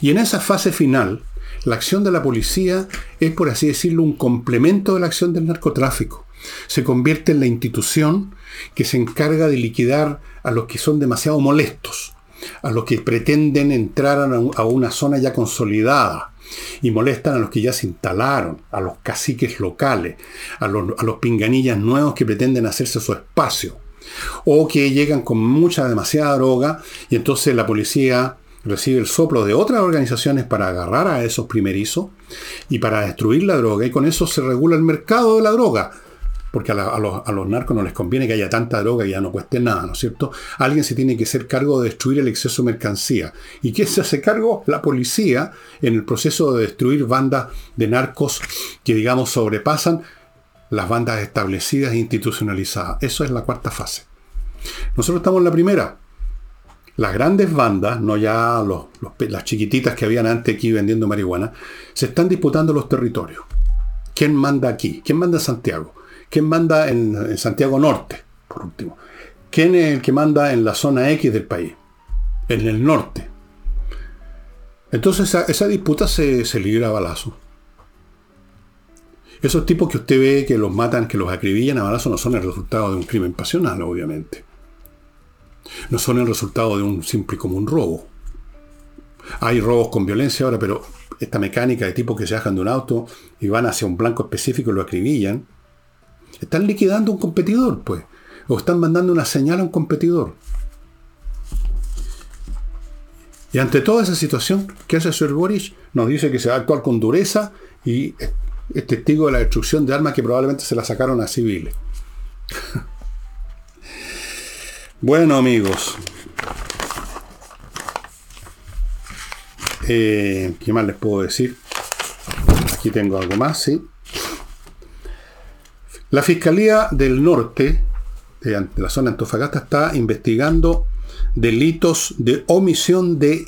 Y en esa fase final, la acción de la policía es, por así decirlo, un complemento de la acción del narcotráfico. Se convierte en la institución que se encarga de liquidar a los que son demasiado molestos, a los que pretenden entrar a una zona ya consolidada y molestan a los que ya se instalaron, a los caciques locales, a los, a los pinganillas nuevos que pretenden hacerse su espacio, o que llegan con mucha, demasiada droga y entonces la policía recibe el soplo de otras organizaciones para agarrar a esos primerizos y para destruir la droga y con eso se regula el mercado de la droga porque a, los, narcos no les conviene que haya tanta droga y ya no cueste nada, ¿no es cierto? Alguien se tiene que hacer cargo de destruir el exceso de mercancía. ¿Y qué se hace cargo? La policía en el proceso de destruir bandas de narcos que, digamos, sobrepasan las bandas establecidas e institucionalizadas. Eso es la cuarta fase. Nosotros estamos en la primera. Las grandes bandas, no ya las chiquititas que habían antes aquí vendiendo marihuana, se están disputando los territorios. ¿Quién manda aquí? ¿Quién manda Santiago? ¿Quién manda en, Santiago Norte, por último? ¿Quién es el que manda en la zona X del país? En el norte. Entonces esa, disputa se, se libra a balazo. Esos tipos que usted ve que los matan, que los acribillan a balazo, no son el resultado de un crimen pasional, obviamente. no son el resultado de un simple y común robo. Hay robos con violencia ahora, pero esta mecánica de tipos que se bajan de un auto y van hacia un blanco específico y lo acribillan, están liquidando a un competidor, pues. O están mandando una señal a un competidor. Y ante toda esa situación, ¿qué hace Sir Boris? Nos dice que se va a actuar con dureza y es testigo de la destrucción de armas que probablemente se la sacaron a civiles. <laughs> bueno, amigos. Eh, ¿Qué más les puedo decir? Aquí tengo algo más, sí. La Fiscalía del Norte, de la zona de Antofagasta, está investigando delitos de omisión de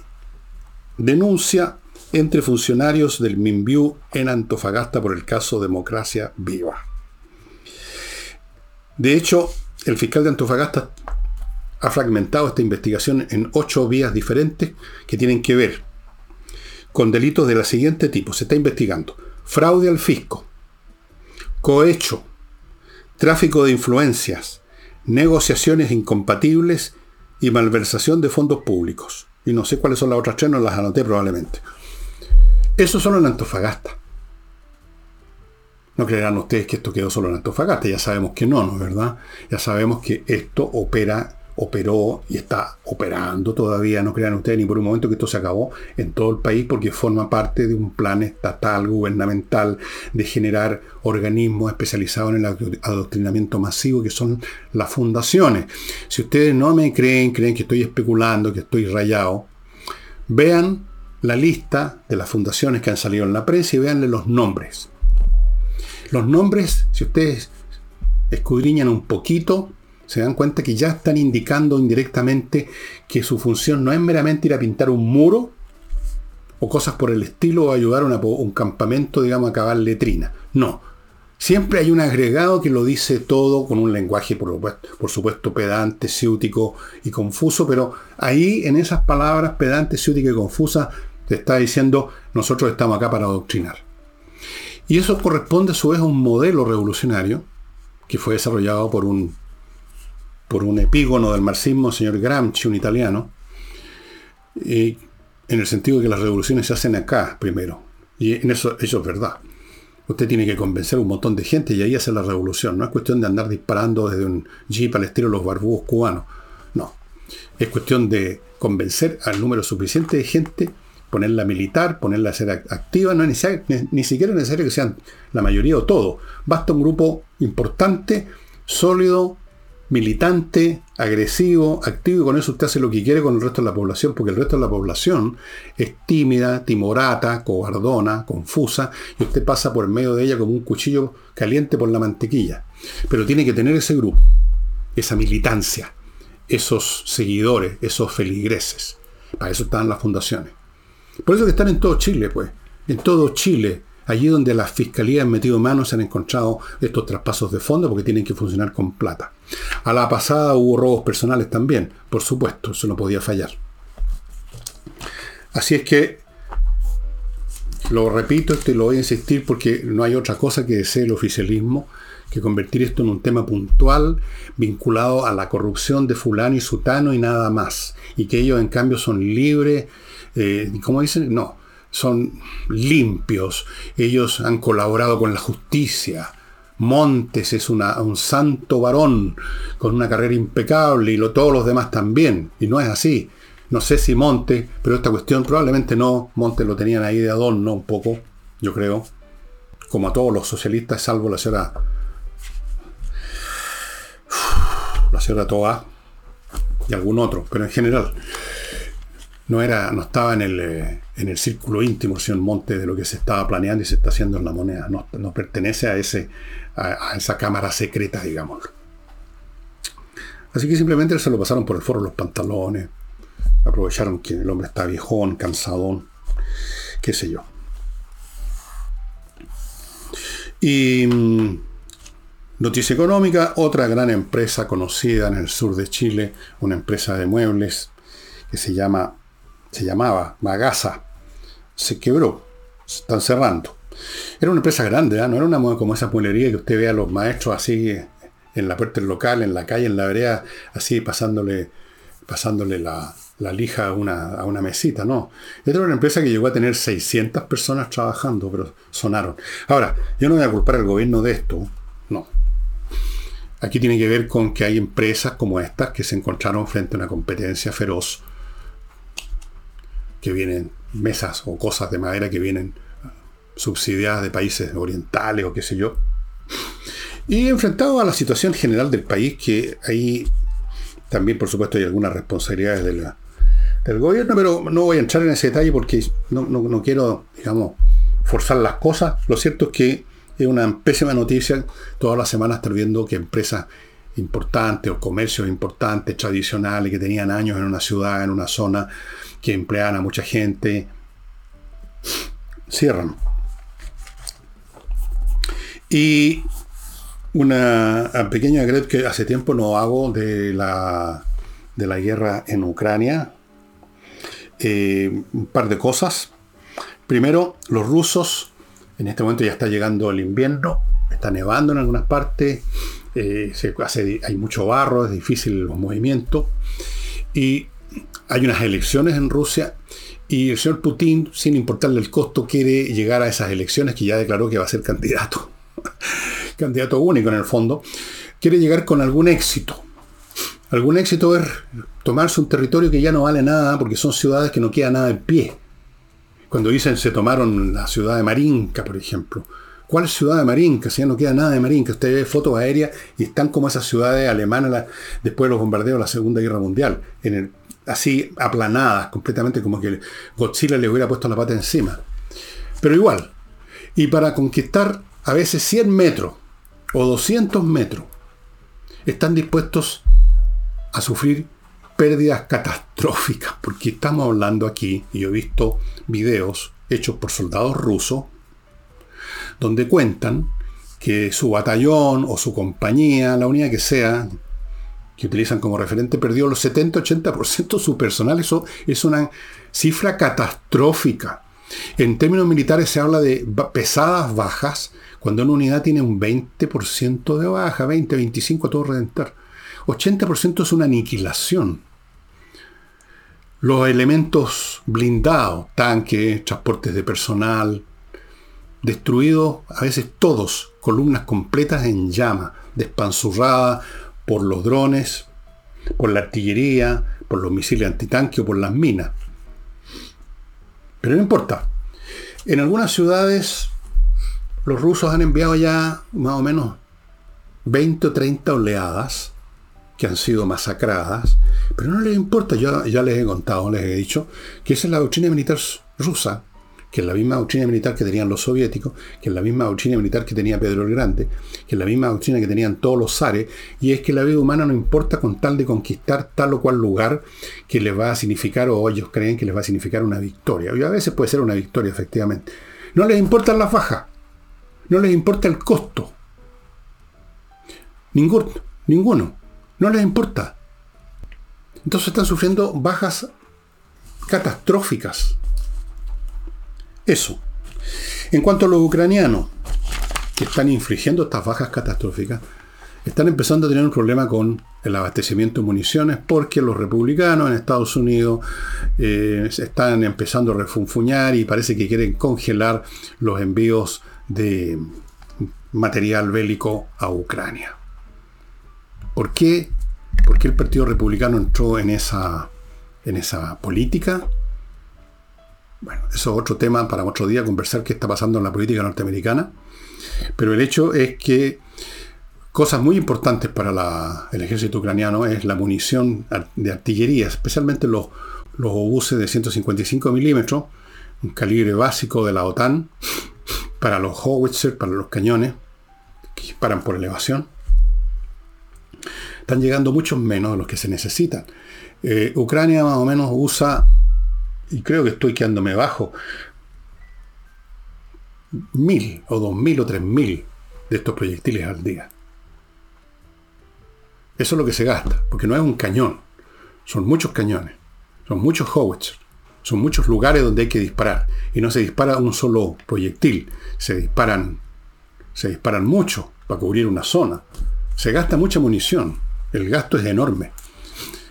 denuncia entre funcionarios del MINVIU en Antofagasta por el caso Democracia Viva. De hecho, el fiscal de Antofagasta ha fragmentado esta investigación en ocho vías diferentes que tienen que ver con delitos de la siguiente tipo. Se está investigando fraude al fisco, cohecho, tráfico de influencias, negociaciones incompatibles y malversación de fondos públicos. Y no sé cuáles son las otras tres, no las anoté probablemente. Eso solo en Antofagasta. No creerán ustedes que esto quedó solo en Antofagasta, ya sabemos que no, ¿no es verdad? Ya sabemos que esto opera operó y está operando todavía, no crean ustedes ni por un momento que esto se acabó en todo el país porque forma parte de un plan estatal, gubernamental, de generar organismos especializados en el adoctrinamiento masivo que son las fundaciones. Si ustedes no me creen, creen que estoy especulando, que estoy rayado, vean la lista de las fundaciones que han salido en la prensa y veanle los nombres. Los nombres, si ustedes escudriñan un poquito, se dan cuenta que ya están indicando indirectamente que su función no es meramente ir a pintar un muro o cosas por el estilo o ayudar a un campamento, digamos, a acabar letrina. No. Siempre hay un agregado que lo dice todo con un lenguaje, por, por supuesto, pedante, ciútico y confuso, pero ahí en esas palabras pedante, ciútica y confusa te está diciendo nosotros estamos acá para adoctrinar. Y eso corresponde a su vez a un modelo revolucionario que fue desarrollado por un por un epígono del marxismo, señor Gramsci, un italiano, y en el sentido de que las revoluciones se hacen acá primero. Y en eso, eso es verdad. Usted tiene que convencer a un montón de gente y ahí hace la revolución. No es cuestión de andar disparando desde un jeep al estilo los barbudos cubanos. No. Es cuestión de convencer al número suficiente de gente, ponerla militar, ponerla a ser activa. No es ni siquiera es necesario que sean la mayoría o todo. Basta un grupo importante, sólido, militante, agresivo, activo, y con eso usted hace lo que quiere con el resto de la población, porque el resto de la población es tímida, timorata, cobardona, confusa, y usted pasa por medio de ella como un cuchillo caliente por la mantequilla. Pero tiene que tener ese grupo, esa militancia, esos seguidores, esos feligreses. Para eso están las fundaciones. Por eso que están en todo Chile, pues. En todo Chile Allí donde las fiscalías han metido manos se han encontrado estos traspasos de fondo porque tienen que funcionar con plata. A la pasada hubo robos personales también, por supuesto, eso no podía fallar. Así es que lo repito, y lo voy a insistir porque no hay otra cosa que desee el oficialismo que convertir esto en un tema puntual vinculado a la corrupción de fulano y sutano y nada más. Y que ellos en cambio son libres, eh, ¿cómo dicen? No, son limpios, ellos han colaborado con la justicia. Montes es un santo varón con una carrera impecable y lo, todos los demás también. Y no es así. No sé si Montes, pero esta cuestión probablemente no. Montes lo tenían ahí de adorno un poco, yo creo. Como a todos los socialistas, salvo la señora. <sighs> La señora Toa y algún otro, pero en general no, era, no estaba en el, eh, en el círculo íntimo, señor Monte, de lo que se estaba planeando y se está haciendo en la moneda. No, pertenece a, ese, a, esa cámara secreta, digamos. Así que simplemente se lo pasaron por el foro los pantalones, aprovecharon que el hombre está viejón, cansadón, qué sé yo. Y mm, noticia económica, otra gran empresa conocida en el sur de Chile, una empresa de muebles que se llama se llamaba Magasa, se quebró, se están cerrando. Era una empresa grande, ¿ah? no era una como esa muelería que usted ve a los maestros así en la puerta del local, en la calle, en la vereda, así pasándole pasándole la, lija a una, a una, mesita, no. Esta era una empresa que llegó a tener 600 personas trabajando, pero sonaron. Ahora, yo no voy a culpar al gobierno de esto, no. Aquí tiene que ver con que hay empresas como estas que se encontraron frente a una competencia feroz, que vienen mesas o cosas de madera que vienen subsidiadas de países orientales o qué sé yo. Y enfrentado a la situación general del país, que ahí también, por supuesto, hay algunas responsabilidades del gobierno, pero no voy a entrar en ese detalle porque no, quiero, digamos, forzar las cosas. Lo cierto es que es una pésima noticia todas las semanas estar viendo que empresas importantes o comercios importantes, tradicionales, que tenían años en una ciudad, en una zona, que empleaban a mucha gente, cierran. Y una pequeña agredo que hace tiempo no hago de la, de la guerra en Ucrania. Eh, un par de cosas. Primero, los rusos, en este momento ya está llegando el invierno, está nevando en algunas partes, eh, se hace, hay mucho barro, es difícil los movimientos. Y hay unas elecciones en Rusia y el señor Putin, sin importarle el costo, quiere llegar a esas elecciones que ya declaró que va a ser candidato. <laughs> candidato único en el fondo. Quiere llegar con algún éxito. Algún éxito es tomarse un territorio que ya no vale nada porque son ciudades que no queda nada en pie. Cuando dicen se tomaron la ciudad de Marinka, por ejemplo. ¿Cuál ciudad de Marinka? Si ya no queda nada de Marinka. Usted ve fotos aéreas y están como esas ciudades alemanas después de los bombardeos de la Segunda Guerra Mundial. En el, así aplanadas, completamente como que Godzilla le hubiera puesto la pata encima. Pero igual. Y para conquistar a veces 100 metros o 200 metros, están dispuestos a sufrir pérdidas catastróficas, porque estamos hablando aquí, y yo he visto videos hechos por soldados rusos, donde cuentan que su batallón o su compañía, la unidad que sea, que utilizan como referente, perdió los 70-80% de su personal. Eso es una cifra catastrófica. En términos militares se habla de pesadas bajas cuando una unidad tiene un 20% de baja, 20, 25 a todo redentar. 80% es una aniquilación. Los elementos blindados, tanques, transportes de personal, destruidos a veces todos, columnas completas en llama, despanzurradas por los drones, por la artillería, por los misiles antitanque o por las minas. Pero no importa. En algunas ciudades los rusos han enviado ya más o menos 20 o 30 oleadas que han sido masacradas, pero no les importa, yo ya les he contado, les he dicho, que esa es la doctrina militar rusa, que es la misma doctrina militar que tenían los soviéticos, que es la misma doctrina militar que tenía Pedro el Grande, que es la misma doctrina que tenían todos los zares, y es que la vida humana no importa con tal de conquistar tal o cual lugar que les va a significar, o ellos creen que les va a significar una victoria. Y a veces puede ser una victoria, efectivamente. No les importan las bajas, no les importa el costo. Ninguno, ninguno. No les importa. Entonces están sufriendo bajas catastróficas. Eso. En cuanto a los ucranianos, que están infligiendo estas bajas catastróficas, están empezando a tener un problema con el abastecimiento de municiones porque los republicanos en Estados Unidos eh, están empezando a refunfuñar y parece que quieren congelar los envíos de material bélico a Ucrania. ¿Por qué? ¿Por qué el Partido Republicano entró en esa, en esa política? Bueno, eso es otro tema para otro día, conversar qué está pasando en la política norteamericana. Pero el hecho es que cosas muy importantes para el ejército ucraniano es la munición de artillería, especialmente los, los obuses de 155 milímetros, un calibre básico de la OTAN, para los howitzer, para los cañones, que disparan por elevación. Están llegando muchos menos de los que se necesitan. Eh, Ucrania más o menos usa y creo que estoy quedándome bajo, mil o dos mil o tres mil de estos proyectiles al día. Eso es lo que se gasta, porque no es un cañón, son muchos cañones, son muchos howitzers, son muchos lugares donde hay que disparar. Y no se dispara un solo proyectil, se disparan, se disparan mucho para cubrir una zona. Se gasta mucha munición, el gasto es enorme.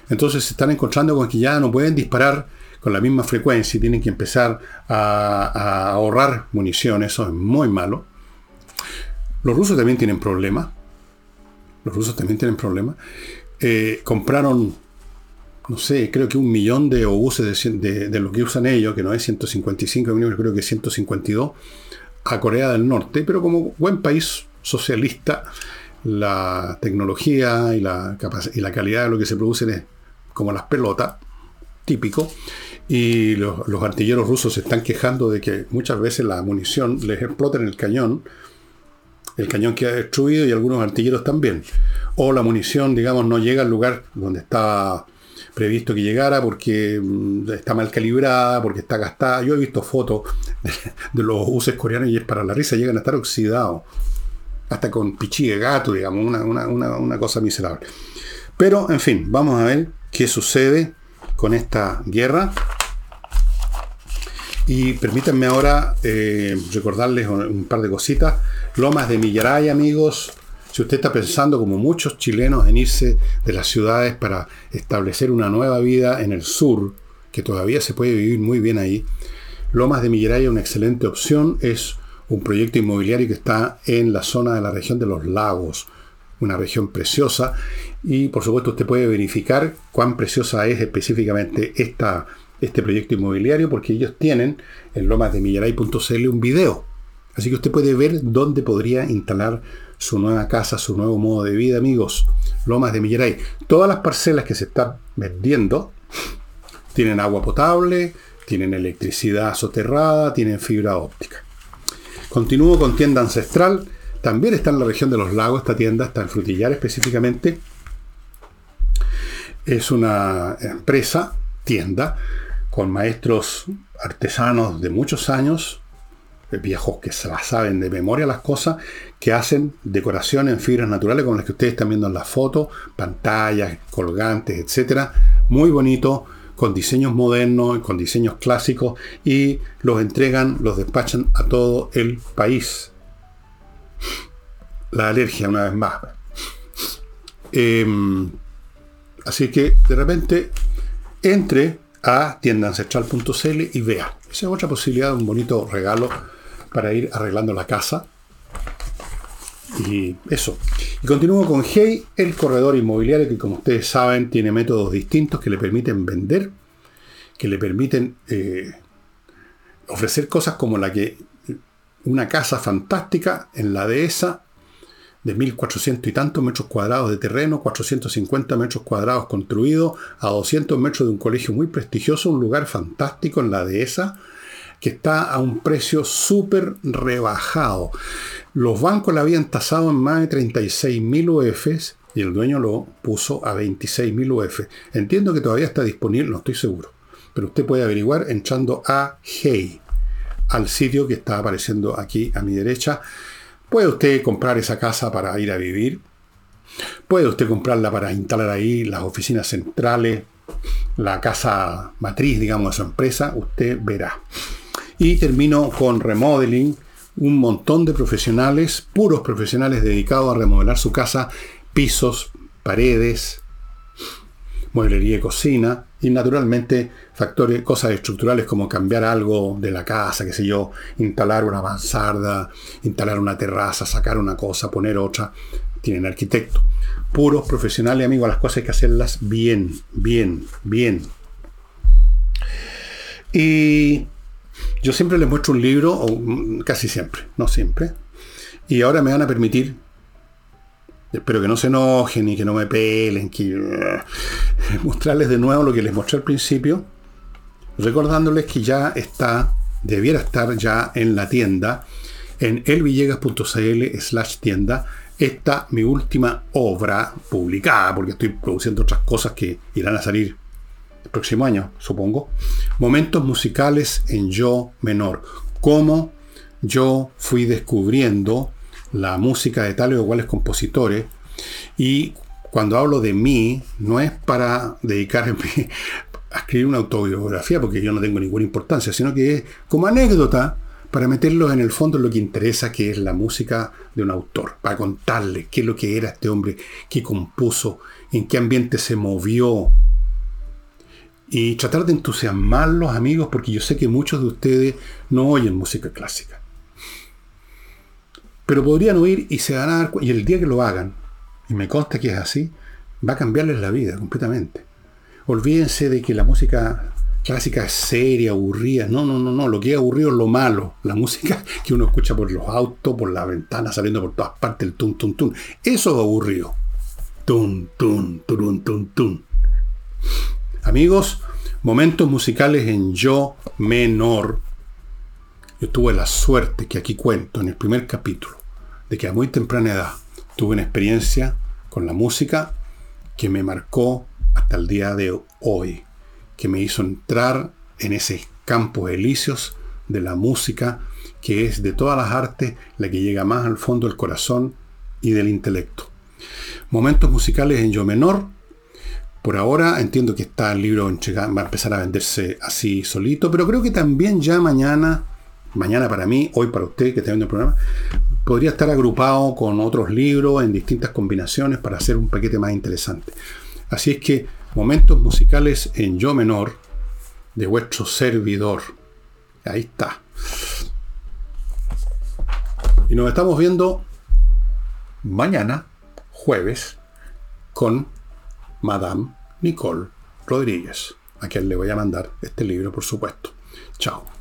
Entonces se están encontrando con que ya no pueden disparar con la misma frecuencia y tienen que empezar a, ahorrar munición. Eso es muy malo. Los rusos también tienen problemas. Los rusos también tienen problemas. Eh, compraron, no sé, creo que un millón de obuses de, de, lo que usan ellos, que no es 155 millones, creo que es 152, a Corea del Norte. Pero como buen país socialista, la tecnología y la, y la calidad de lo que se produce es como las pelotas, típico, y los, artilleros rusos se están quejando de que muchas veces la munición les explota en el cañón, el cañón queda destruido y algunos artilleros también. O la munición, digamos, no llega al lugar donde estaba previsto que llegara porque mm, está mal calibrada, porque está gastada. Yo he visto fotos de, los buses coreanos y es para la risa, llegan a estar oxidados. Hasta con pichí de gato, digamos, una, una cosa miserable. Pero, en fin, vamos a ver qué sucede con esta guerra. Y permítanme ahora eh, recordarles un par de cositas. Lomas de Millaray, amigos. Si usted está pensando, como muchos chilenos, en irse de las ciudades para establecer una nueva vida en el sur, que todavía se puede vivir muy bien ahí, Lomas de Millaray es una excelente opción. Es un proyecto inmobiliario que está en la zona de la región de los lagos, una región preciosa. Y por supuesto usted puede verificar cuán preciosa es específicamente esta este proyecto inmobiliario porque ellos tienen en lomasdemillaray.cl un video. Así que usted puede ver dónde podría instalar su nueva casa, su nuevo modo de vida, amigos. Lomas de Millaray. Todas las parcelas que se están vendiendo <laughs> tienen agua potable, tienen electricidad soterrada, tienen fibra óptica. Continúo con tienda ancestral. También está en la región de los lagos esta tienda, está en Frutillar específicamente. Es una empresa, tienda, con maestros artesanos de muchos años, viejos que se las saben de memoria las cosas, que hacen decoración en fibras naturales como las que ustedes están viendo en la foto, pantallas, colgantes, etc. Muy bonito, con diseños modernos, con diseños clásicos y los entregan, los despachan a todo el país. La alergia, una vez más. Em, así que de repente entre a tiendaancestral.cl y vea. Esa es otra posibilidad, un bonito regalo para ir arreglando la casa. Y eso. Y continúo con Hey, el corredor inmobiliario que como ustedes saben tiene métodos distintos que le permiten vender, que le permiten eh, ofrecer cosas como la que una casa fantástica en la dehesa de 1.400 y tantos metros cuadrados de terreno, 450 metros cuadrados construidos, a 200 metros de un colegio muy prestigioso, un lugar fantástico en la dehesa, que está a un precio súper rebajado. Los bancos la habían tasado en más de 36.000 UFs y el dueño lo puso a 26.000 UF. Entiendo que todavía está disponible, no estoy seguro, pero usted puede averiguar entrando a Hey, al sitio que está apareciendo aquí a mi derecha. Puede usted comprar esa casa para ir a vivir. Puede usted comprarla para instalar ahí las oficinas centrales, la casa matriz, digamos, de su empresa. Usted verá. Y termino con remodeling. Un montón de profesionales, puros profesionales dedicados a remodelar su casa, pisos, paredes, mueblería y cocina, y naturalmente factores, cosas estructurales como cambiar algo de la casa, qué sé yo, instalar una mansarda, instalar una terraza, sacar una cosa, poner otra. Tienen arquitecto. Puros profesionales, amigos, las cosas hay que hacerlas bien, bien, bien. Y yo siempre les muestro un libro, o casi siempre, no siempre. Y ahora me van a permitir Espero que no se enojen y que no me pelen, que eh, mostrarles de nuevo lo que les mostré al principio, recordándoles que ya está, debiera estar ya en la tienda, en elvillegas.cl slash tienda, esta mi última obra publicada, porque estoy produciendo otras cosas que irán a salir el próximo año, supongo. Momentos musicales en yo menor. Cómo yo fui descubriendo la música de tales o cuales compositores. Y cuando hablo de mí, no es para dedicarme <laughs> a escribir una autobiografía, porque yo no tengo ninguna importancia, sino que es como anécdota para meterlos en el fondo en lo que interesa, que es la música de un autor, para contarles qué es lo que era este hombre, qué compuso, en qué ambiente se movió, y tratar de entusiasmar los amigos, porque yo sé que muchos de ustedes no oyen música clásica. Pero podrían oír y se van a dar y el día que lo hagan, y me consta que es así, va a cambiarles la vida completamente. Olvídense de que la música clásica es seria, aburrida. No, no, no, no. Lo que es aburrido es lo malo. La música <laughs> que uno escucha por los autos, por la ventana, saliendo por todas partes, el tum, tum, tum. Eso es aburrido. Tum, tum, tum, tum, tum. Amigos, momentos musicales en yo menor. Yo tuve la suerte que aquí cuento en el primer capítulo, de que a muy temprana edad tuve una experiencia con la música que me marcó hasta el día de hoy que me hizo entrar en ese campo elíseos de la música, que es de todas las artes la que llega más al fondo del corazón y del intelecto. Momentos musicales en yo menor. Por ahora entiendo que está el libro va a empezar a venderse así solito, pero creo que también ya mañana, mañana para mí, hoy para usted que está viendo el programa, podría estar agrupado con otros libros en distintas combinaciones para hacer un paquete más interesante. Así es que Momentos musicales en yo menor de vuestro servidor. Ahí está. Y nos estamos viendo mañana, jueves, con Madame Nicole Rodríguez, a quien le voy a mandar este libro, por supuesto. Chao.